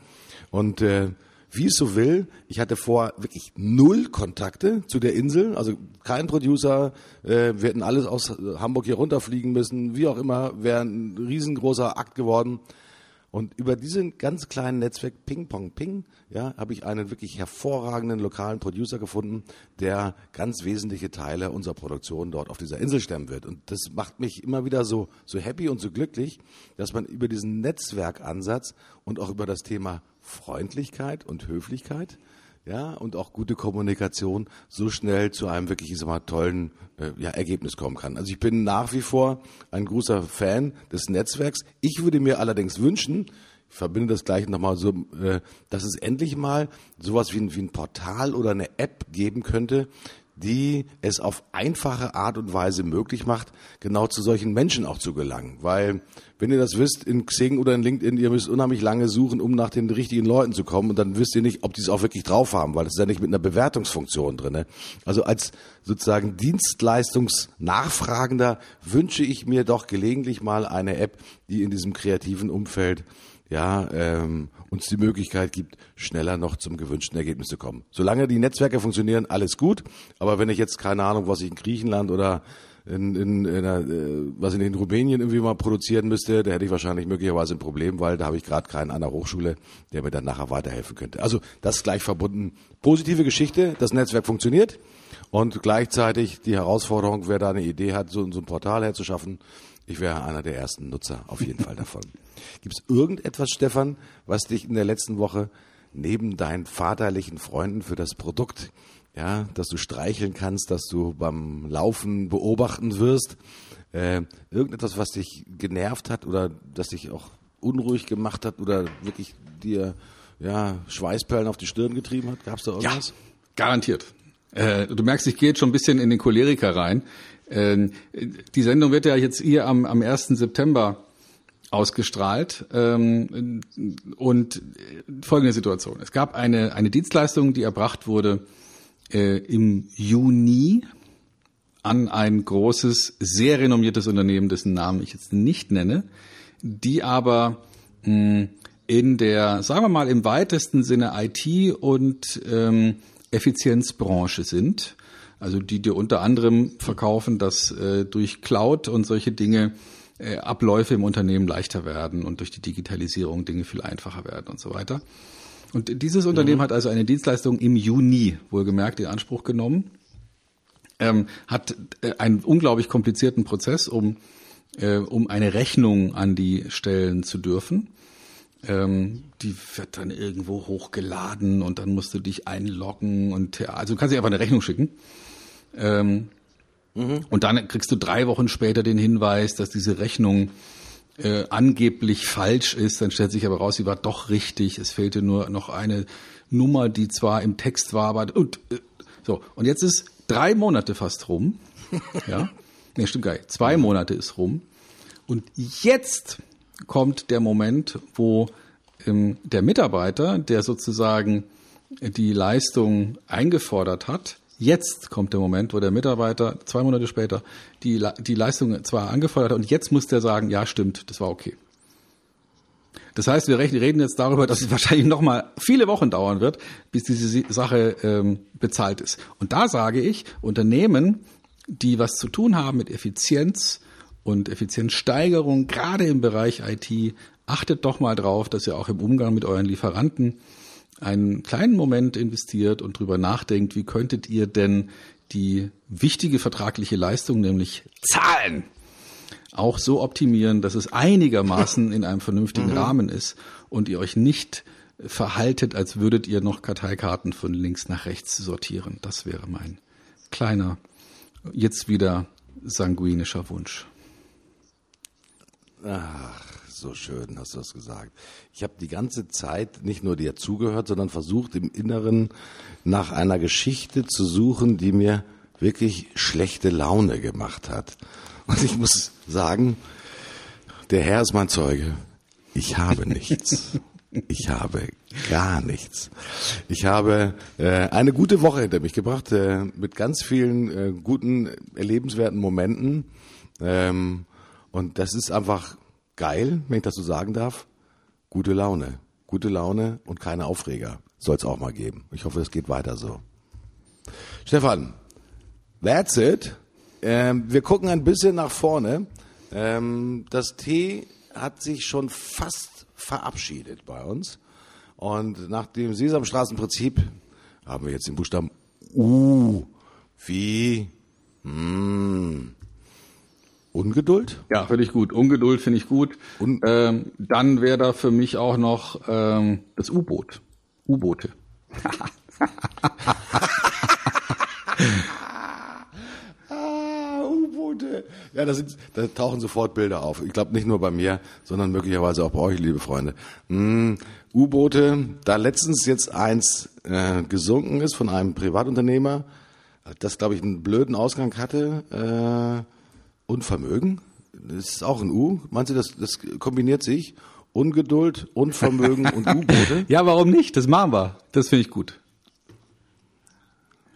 Und äh, wie es so will. Ich hatte vor wirklich null Kontakte zu der Insel, also kein Producer. Äh, wir hätten alles aus Hamburg hier runterfliegen müssen, wie auch immer, wäre ein riesengroßer Akt geworden. Und über diesen ganz kleinen Netzwerk Ping Pong Ping, ja, habe ich einen wirklich hervorragenden lokalen Producer gefunden, der ganz wesentliche Teile unserer Produktion dort auf dieser Insel stemmen wird. Und das macht mich immer wieder so so happy und so glücklich, dass man über diesen Netzwerkansatz und auch über das Thema Freundlichkeit und Höflichkeit, ja, und auch gute Kommunikation so schnell zu einem wirklich, ich sag mal, tollen äh, ja, Ergebnis kommen kann. Also ich bin nach wie vor ein großer Fan des Netzwerks. Ich würde mir allerdings wünschen, ich verbinde das gleich nochmal so, äh, dass es endlich mal sowas wie ein, wie ein Portal oder eine App geben könnte, die es auf einfache Art und Weise möglich macht, genau zu solchen Menschen auch zu gelangen. Weil, wenn ihr das wisst, in Xing oder in LinkedIn, ihr müsst unheimlich lange suchen, um nach den richtigen Leuten zu kommen und dann wisst ihr nicht, ob die es auch wirklich drauf haben, weil das ist ja nicht mit einer Bewertungsfunktion drin. Also als sozusagen Dienstleistungsnachfragender wünsche ich mir doch gelegentlich mal eine App, die in diesem kreativen Umfeld ja, ähm, uns die Möglichkeit gibt, schneller noch zum gewünschten Ergebnis zu kommen. Solange die Netzwerke funktionieren, alles gut. Aber wenn ich jetzt keine Ahnung, was ich in Griechenland oder in, in, in, einer, äh, was in Rumänien irgendwie mal produzieren müsste, da hätte ich wahrscheinlich möglicherweise ein Problem, weil da habe ich gerade keinen an der Hochschule, der mir dann nachher weiterhelfen könnte. Also das gleich verbunden. Positive Geschichte, das Netzwerk funktioniert und gleichzeitig die Herausforderung, wer da eine Idee hat, so, so ein Portal herzuschaffen, ich wäre einer der ersten Nutzer auf jeden Fall davon. Gibt es irgendetwas, Stefan, was dich in der letzten Woche neben deinen vaterlichen Freunden für das Produkt, ja, dass du streicheln kannst, dass du beim Laufen beobachten wirst, äh, irgendetwas, was dich genervt hat oder das dich auch unruhig gemacht hat oder wirklich dir ja, Schweißperlen auf die Stirn getrieben hat? Gab es da irgendwas? Ja, garantiert. Äh, du merkst, ich gehe jetzt schon ein bisschen in den Choleriker rein. Äh, die Sendung wird ja jetzt hier am, am 1. September ausgestrahlt ähm, und folgende Situation. Es gab eine, eine Dienstleistung, die erbracht wurde äh, im Juni an ein großes, sehr renommiertes Unternehmen, dessen Namen ich jetzt nicht nenne, die aber mh, in der, sagen wir mal, im weitesten Sinne IT und ähm, Effizienzbranche sind. Also die dir unter anderem verkaufen, dass äh, durch Cloud und solche Dinge äh, Abläufe im Unternehmen leichter werden und durch die Digitalisierung Dinge viel einfacher werden und so weiter. Und dieses Unternehmen mhm. hat also eine Dienstleistung im Juni wohlgemerkt in Anspruch genommen, ähm, hat äh, einen unglaublich komplizierten Prozess, um, äh, um eine Rechnung an die stellen zu dürfen. Ähm, die wird dann irgendwo hochgeladen und dann musst du dich einloggen und ja, also du kannst dir einfach eine Rechnung schicken. Ähm, mhm. Und dann kriegst du drei Wochen später den Hinweis, dass diese Rechnung äh, angeblich falsch ist. Dann stellt sich aber raus, sie war doch richtig. Es fehlte nur noch eine Nummer, die zwar im Text war, aber und äh, so. Und jetzt ist drei Monate fast rum. ja, nee, stimmt gar nicht. Zwei Monate ist rum. Und jetzt kommt der Moment, wo ähm, der Mitarbeiter, der sozusagen die Leistung eingefordert hat, jetzt kommt der Moment, wo der Mitarbeiter zwei Monate später die, die Leistung zwar angefordert hat und jetzt muss der sagen, ja stimmt, das war okay. Das heißt, wir reden jetzt darüber, dass es wahrscheinlich noch mal viele Wochen dauern wird, bis diese Sache ähm, bezahlt ist. Und da sage ich, Unternehmen, die was zu tun haben mit Effizienz und Effizienzsteigerung, gerade im Bereich IT, achtet doch mal drauf, dass ihr auch im Umgang mit euren Lieferanten einen kleinen Moment investiert und drüber nachdenkt, wie könntet ihr denn die wichtige vertragliche Leistung, nämlich Zahlen, auch so optimieren, dass es einigermaßen in einem vernünftigen mhm. Rahmen ist und ihr euch nicht verhaltet, als würdet ihr noch Karteikarten von links nach rechts sortieren. Das wäre mein kleiner, jetzt wieder sanguinischer Wunsch. Ach, so schön hast du das gesagt. Ich habe die ganze Zeit nicht nur dir zugehört, sondern versucht im Inneren nach einer Geschichte zu suchen, die mir wirklich schlechte Laune gemacht hat. Und ich muss sagen, der Herr ist mein Zeuge. Ich habe nichts. Ich habe gar nichts. Ich habe äh, eine gute Woche hinter mich gebracht äh, mit ganz vielen äh, guten, erlebenswerten Momenten. Ähm, und das ist einfach geil, wenn ich das so sagen darf. Gute Laune. Gute Laune und keine Aufreger. Soll es auch mal geben. Ich hoffe, es geht weiter so. Stefan, that's it. Ähm, wir gucken ein bisschen nach vorne. Ähm, das T hat sich schon fast verabschiedet bei uns. Und nach dem Sesamstraßenprinzip haben wir jetzt den Buchstaben U wie mm, Ungeduld? Ja, finde ich gut. Ungeduld finde ich gut. Un ähm, dann wäre da für mich auch noch ähm, das U-Boot. U-Boote. ah, U-Boote. Ja, da, sind, da tauchen sofort Bilder auf. Ich glaube nicht nur bei mir, sondern möglicherweise auch bei euch, liebe Freunde. Mm, U-Boote, da letztens jetzt eins äh, gesunken ist von einem Privatunternehmer, das glaube ich einen blöden Ausgang hatte. Äh, Unvermögen, das ist auch ein U. Meinst du, das, das kombiniert sich? Ungeduld, Unvermögen und U-Boote? Ja, warum nicht? Das machen wir. Das finde ich gut.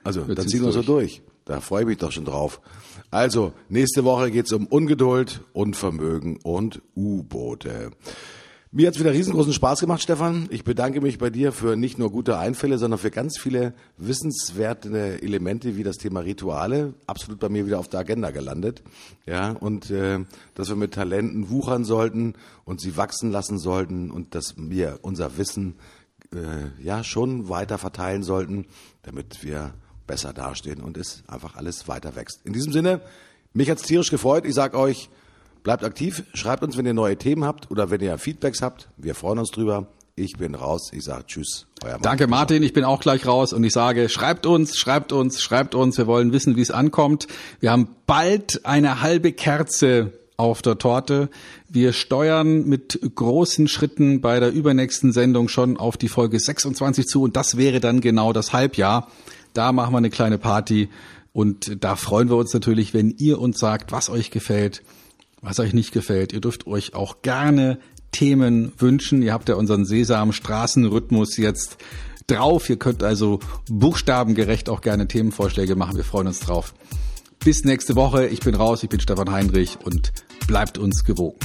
Also, Wird dann ziehen wir so durch. Da freue ich mich doch schon drauf. Also, nächste Woche geht's um Ungeduld, Unvermögen und U-Boote. Mir hat's wieder riesengroßen Spaß gemacht, Stefan. Ich bedanke mich bei dir für nicht nur gute Einfälle, sondern für ganz viele wissenswerte Elemente wie das Thema Rituale. Absolut bei mir wieder auf der Agenda gelandet. Ja, und äh, dass wir mit Talenten wuchern sollten und sie wachsen lassen sollten und dass wir unser Wissen äh, ja schon weiter verteilen sollten, damit wir besser dastehen und es einfach alles weiter wächst. In diesem Sinne, mich hat's tierisch gefreut. Ich sag euch, Bleibt aktiv, schreibt uns, wenn ihr neue Themen habt oder wenn ihr Feedbacks habt. Wir freuen uns drüber. Ich bin raus. Ich sage Tschüss. Euer. Danke, Martin. Ich bin auch gleich raus und ich sage, schreibt uns, schreibt uns, schreibt uns. Wir wollen wissen, wie es ankommt. Wir haben bald eine halbe Kerze auf der Torte. Wir steuern mit großen Schritten bei der übernächsten Sendung schon auf die Folge 26 zu und das wäre dann genau das Halbjahr. Da machen wir eine kleine Party und da freuen wir uns natürlich, wenn ihr uns sagt, was euch gefällt, was euch nicht gefällt. Ihr dürft euch auch gerne Themen wünschen. Ihr habt ja unseren Sesam-Straßenrhythmus jetzt drauf. Ihr könnt also buchstabengerecht auch gerne Themenvorschläge machen. Wir freuen uns drauf. Bis nächste Woche. Ich bin raus. Ich bin Stefan Heinrich und bleibt uns gewogen.